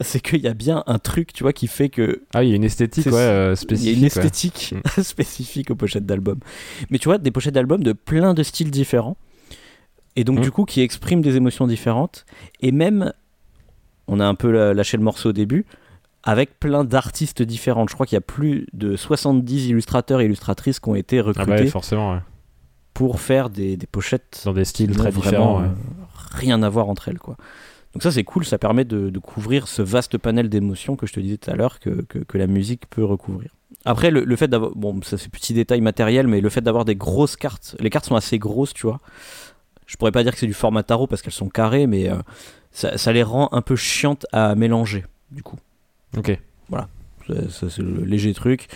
c'est qu'il y a bien un truc, tu vois, qui fait que. Ah, il y a une esthétique, ouais, spécifique. Il y a une esthétique mm. spécifique aux pochettes d'albums. Mais tu vois, des pochettes d'albums de plein de styles différents. Et donc, mm. du coup, qui expriment des émotions différentes. Et même, on a un peu lâché le morceau au début, avec plein d'artistes différents. Je crois qu'il y a plus de 70 illustrateurs et illustratrices qui ont été recrutés. Ah bah forcément, ouais. Pour faire des, des pochettes. Dans des styles très différents. Rien à voir entre elles, quoi. Donc ça c'est cool, ça permet de, couvrir ce vaste panel d'émotions que je te disais tout à l'heure que, que, la musique peut recouvrir. Après le, fait d'avoir, bon ça c'est petit détail matériel, mais le fait d'avoir des grosses cartes, les cartes sont assez grosses tu vois. Je pourrais pas dire que c'est du format tarot parce qu'elles sont carrées, mais euh, ça, ça, les rend un peu chiantes à mélanger du coup. Ok. Voilà, c'est le léger truc.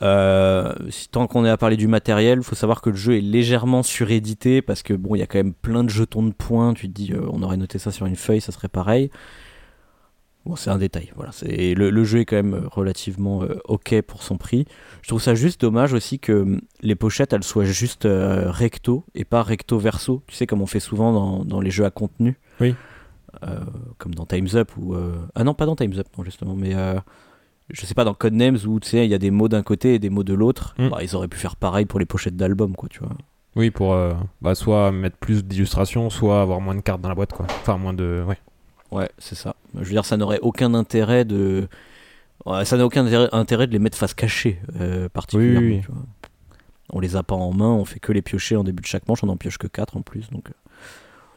Euh, tant qu'on est à parler du matériel, il faut savoir que le jeu est légèrement surédité parce que bon, il y a quand même plein de jetons de points. Tu te dis, euh, on aurait noté ça sur une feuille, ça serait pareil. Bon, c'est un détail. Voilà, c'est le, jeu est quand même relativement euh, ok pour son prix. Je trouve ça juste dommage aussi que hum, les pochettes elles soient juste recto et pas recto verso. Tu sais comme on fait souvent dans, dans les jeux à contenu. Oui. Comme dans Times Up ou ah non pas dans Times Up non justement mais je sais pas dans Codenames où tu sais il y a des mots d'un côté et des mots de l'autre mm. bah, ils auraient pu faire pareil pour les pochettes d'albums quoi tu vois. Oui pour euh, bah, soit mettre plus d'illustrations soit avoir moins de cartes dans la boîte quoi. Enfin moins de ouais. Ouais c'est ça. Je veux dire ça n'aurait aucun intérêt de ça n'a aucun intérêt de les mettre face cachée euh, particulièrement oui, on les a pas en main on fait que les piocher en début de chaque manche on en pioche que 4 en plus donc euh,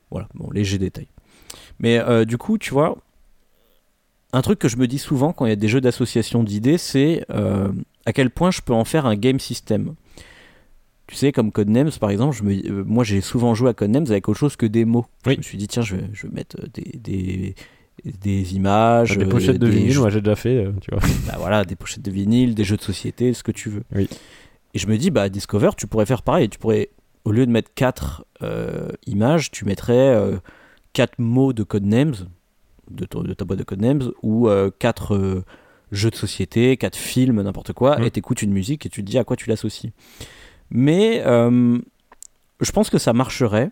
voilà. Bon léger détail mais du coup tu vois un truc que je me dis souvent quand il y a des jeux d'association d'idées, c'est euh, à quel point je peux en faire un game system. Tu sais, comme Codenames par exemple, je me, euh, moi j'ai souvent joué à Codenames avec autre chose que des mots. Je me suis dit, tiens, je vais, je vais mettre des, des, des images. Des pochettes de vinyle, moi j'ai déjà fait, euh, tu vois. Bah, voilà, des pochettes de vinyle, des jeux de société, ce que tu veux. Oui. Et je me dis, bah Discover, tu pourrais faire pareil. Tu pourrais, au lieu de mettre 4 images, tu mettrais 4 mots de Codenames de, ta boîte de codenames ou euh, quatre euh, jeux de société, quatre films, n'importe quoi, mm. et t'écoutes une musique et tu te dis à quoi tu l'associes. Mais euh, je pense que ça marcherait,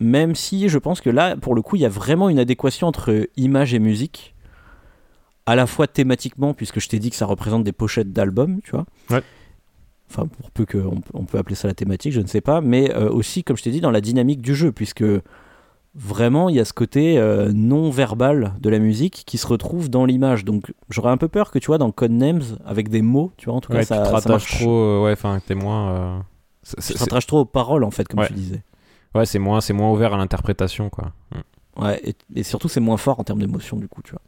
même si je pense que là, pour le coup, il y a vraiment une adéquation entre image et musique, à la fois thématiquement, puisque je t'ai dit que ça représente des pochettes d'albums, tu vois. Enfin, pour peu qu'on on peut appeler ça la thématique, je ne sais pas, mais aussi, comme je t'ai dit, dans la dynamique du jeu, puisque vraiment il y a ce côté euh, non verbal de la musique qui se retrouve dans l'image. Donc j'aurais un peu peur que tu vois dans Codenames avec des mots, tu vois en tout cas ça, tu marche trop euh, ouais enfin t'es moins euh... tu te trop aux paroles en fait comme tu disais. Ouais, c'est moins c'est moins ouvert à l'interprétation quoi. Mm. Ouais, et, surtout c'est moins fort en termes d'émotion du coup, tu vois.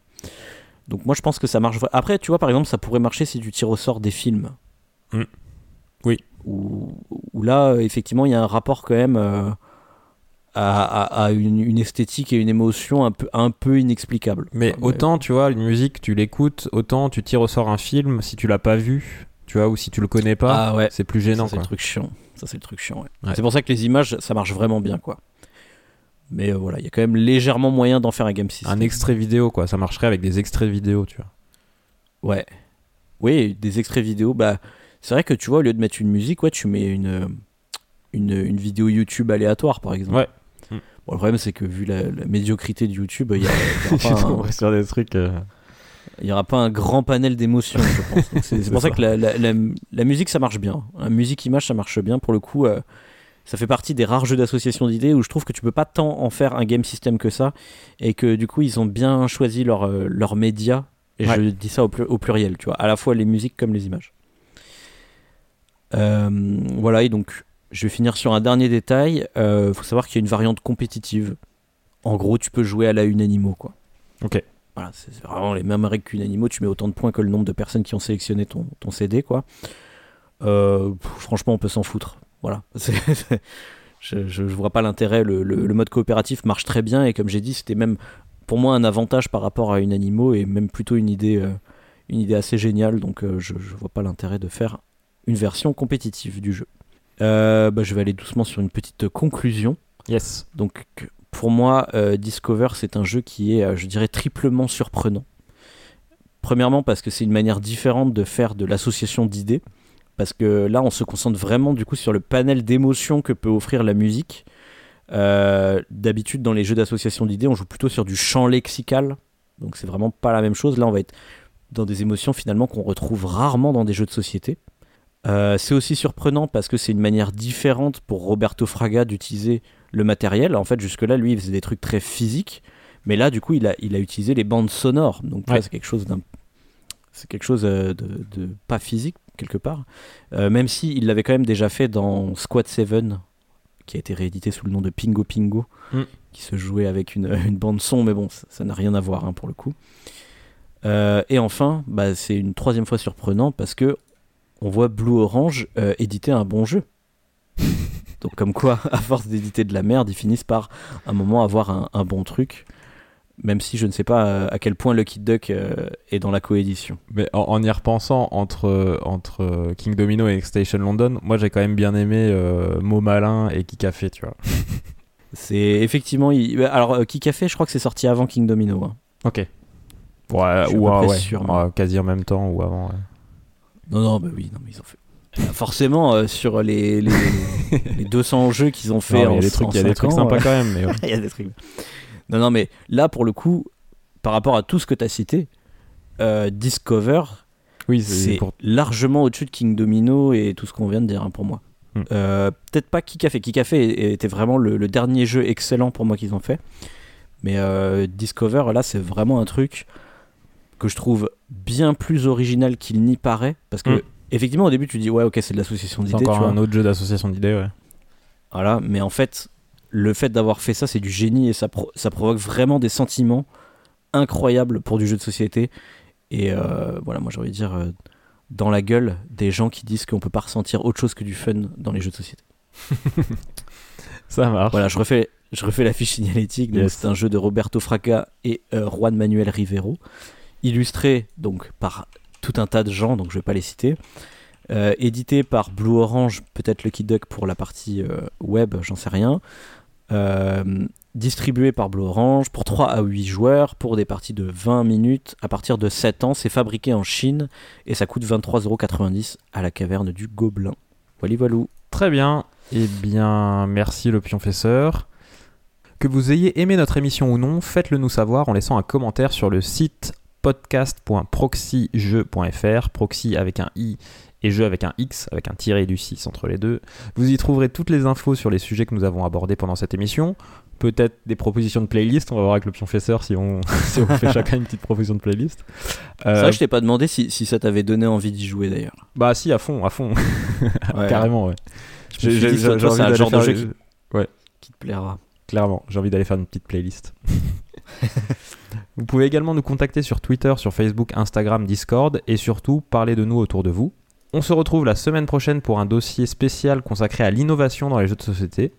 Donc moi je pense que ça marche. Après, tu vois par exemple, ça pourrait marcher si tu tires au sort des films. Mm. Oui. Où, où, là effectivement il y a un rapport quand même euh, à, une, esthétique et une émotion un peu, un peu inexplicable. Mais autant, tu vois, une musique, tu l'écoutes, autant tu tires au sort un film, si tu l'as pas vu, tu vois, ou si tu le connais pas, ah ouais. c'est plus gênant. C'est le truc chiant. Ça, c'est le truc chiant. C'est pour ça que les images, ça marche vraiment bien, quoi. Mais euh, voilà, il y a quand même légèrement moyen d'en faire un game system. Un extrait vidéo, quoi. Ça marcherait avec des extraits vidéo, tu vois. Ouais. Oui, des extraits vidéo, bah. C'est vrai que tu vois, au lieu de mettre une musique, ouais, tu mets une, une, une vidéo YouTube aléatoire, par exemple. Ouais le problème, c'est que vu la, médiocrité de YouTube, il y, a, des trucs. Euh. Il n'y aura pas un grand panel d'émotions, je pense. C'est pour ça, que la, musique, ça marche bien. La musique-image, ça marche bien. Pour le coup, euh, ça fait partie des rares jeux d'association d'idées où je trouve que tu peux pas tant en faire un game system que ça. Et que du coup, ils ont bien choisi leur, euh, leur média. Et je dis ça au, au, pluriel, tu vois. À la fois les musiques comme les images. voilà, et donc je vais finir sur un dernier détail. Il euh, faut savoir qu'il y a une variante compétitive. En gros, tu peux jouer à la une animaux, quoi. Ok. Voilà, c'est vraiment les mêmes règles qu'une animaux. Tu mets autant de points que le nombre de personnes qui ont sélectionné ton, ton CD, quoi. Euh, franchement, on peut s'en foutre. Voilà. je, je, vois pas l'intérêt. Le, le, mode coopératif marche très bien et comme j'ai dit, c'était même pour moi un avantage par rapport à une animaux et même plutôt une idée, euh, une idée assez géniale. Donc je, je vois pas l'intérêt de faire une version compétitive du jeu. Euh, bah, je vais aller doucement sur une petite conclusion. Yes. Donc, pour moi, euh, Discover, c'est un jeu qui est, euh, je dirais, triplement surprenant. Premièrement, parce que c'est une manière différente de faire de l'association d'idées. Parce que là, on se concentre vraiment du coup sur le panel d'émotions que peut offrir la musique. Euh, D'habitude, dans les jeux d'association d'idées, on joue plutôt sur du champ lexical. Donc, c'est vraiment pas la même chose. Là, on va être dans des émotions finalement qu'on retrouve rarement dans des jeux de société. Euh, c'est aussi surprenant parce que c'est une manière différente pour Roberto Fraga d'utiliser le matériel. En fait, jusque-là, lui, il faisait des trucs très physiques. Mais là, du coup, il a, il a utilisé les bandes sonores. Donc, Ouais. c'est quelque chose d'un. C'est quelque chose euh, de, de pas physique, quelque part. Euh, même si il l'avait quand même déjà fait dans Squad 7, qui a été réédité sous le nom de Pingo Pingo, Mm. qui se jouait avec une, une bande son, mais bon, ça ça n'a rien à voir hein, pour le coup. Euh, et enfin, bah, c'est une troisième fois surprenant parce que on voit Blue Orange euh, éditer un bon jeu. Donc comme quoi, à force d'éditer de la merde, ils finissent par un moment avoir un, un bon truc. Même si je ne sais pas euh, à quel point Lucky Duck euh, est dans la coédition. Mais en, en y repensant, entre, entre King Domino et Station London, moi j'ai quand même bien aimé euh, Mot Malin et Qui Café, tu vois. C'est effectivement. il- bah, Alors, Kikafé, je crois que c'est sorti avant King Domino. hein. Ok. Ouais, Je suis ou à ouais, sûr, euh, quasi en même temps ou avant. ouais. Non, non, bah oui, non, mais ils ont fait. Euh, Forcément, euh, sur les, les, les 200 jeux qu'ils ont fait Non, mais en il y a des trucs, il y a des trucs sympas euh, quand même. Mais, ouais. Il y a des trucs. Non, non, mais là, pour le coup, par rapport à tout ce que tu as cité, euh, Discover, Oui, c'est pour. largement au-dessus de King Domino et tout ce qu'on vient de dire hein, pour moi. Hmm. Euh, Peut-être pas Kikafé. Kikafé était vraiment le, le dernier jeu excellent pour moi qu'ils ont fait. Mais euh, Discover, là, c'est vraiment un truc que je trouve bien plus original qu'il n'y paraît. Parce que, Hmm. effectivement, au début, tu dis, ouais, ok, c'est de l'association C'est d'idées. tu encore vois. un autre jeu d'association d'idées, ouais. Voilà, mais en fait, le fait d'avoir fait ça, c'est du génie et ça, pro- ça provoque vraiment des sentiments incroyables pour du jeu de société. Et euh, voilà, moi j'ai envie de dire euh, dans la gueule des gens qui disent qu'on peut pas ressentir autre chose que du fun dans les jeux de société. Ça marche. Voilà, je refais, je refais la fiche signalétique. Yes. C'est un jeu de Roberto Fraga et euh, Juan Manuel Rivero, illustré donc par tout un tas de gens, donc je vais pas les citer. Euh, édité par Blue Orange, peut-être Lucky Duck pour la partie euh, web, j'en sais rien. Euh, distribué par Blue Orange pour 3 à 8 joueurs pour des parties de 20 minutes à partir de 7 ans. C'est fabriqué en Chine et ça coûte 23,90€ à la caverne du Gobelin. Voilà, voilou. Très bien. Eh bien, merci le pionfesseur. Que vous ayez aimé notre émission ou non, faites-le nous savoir en laissant un commentaire sur le site podcast.proxyjeu.fr, proxy avec un i et jeu avec un x, avec un tiré du 6 entre les deux. Vous y trouverez toutes les infos sur les sujets que nous avons abordés pendant cette émission. Peut-être des propositions de playlist, on va voir avec le pionfesseur si on, si on fait chacun une petite proposition de playlist. Euh, que je t'ai pas demandé si, si ça t'avait donné envie d'y jouer d'ailleurs. bah si, à fond, à fond, Ouais. carrément, ouais. C'est un genre de jeu qui- Qui te plaira. Clairement, j'ai envie d'aller faire une petite playlist. Vous pouvez également nous contacter sur Twitter, sur Facebook, Instagram, Discord et surtout parler de nous autour de vous. On se retrouve la semaine prochaine pour un dossier spécial consacré à l'innovation dans les jeux de société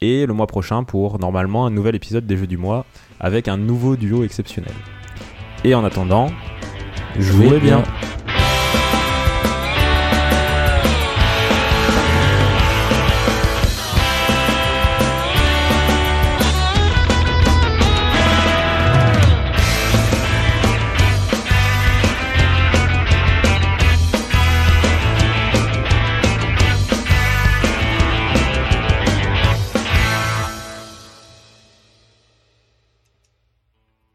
et le mois prochain pour normalement un nouvel épisode des jeux du mois avec un nouveau duo exceptionnel. Et en attendant, jouez bien.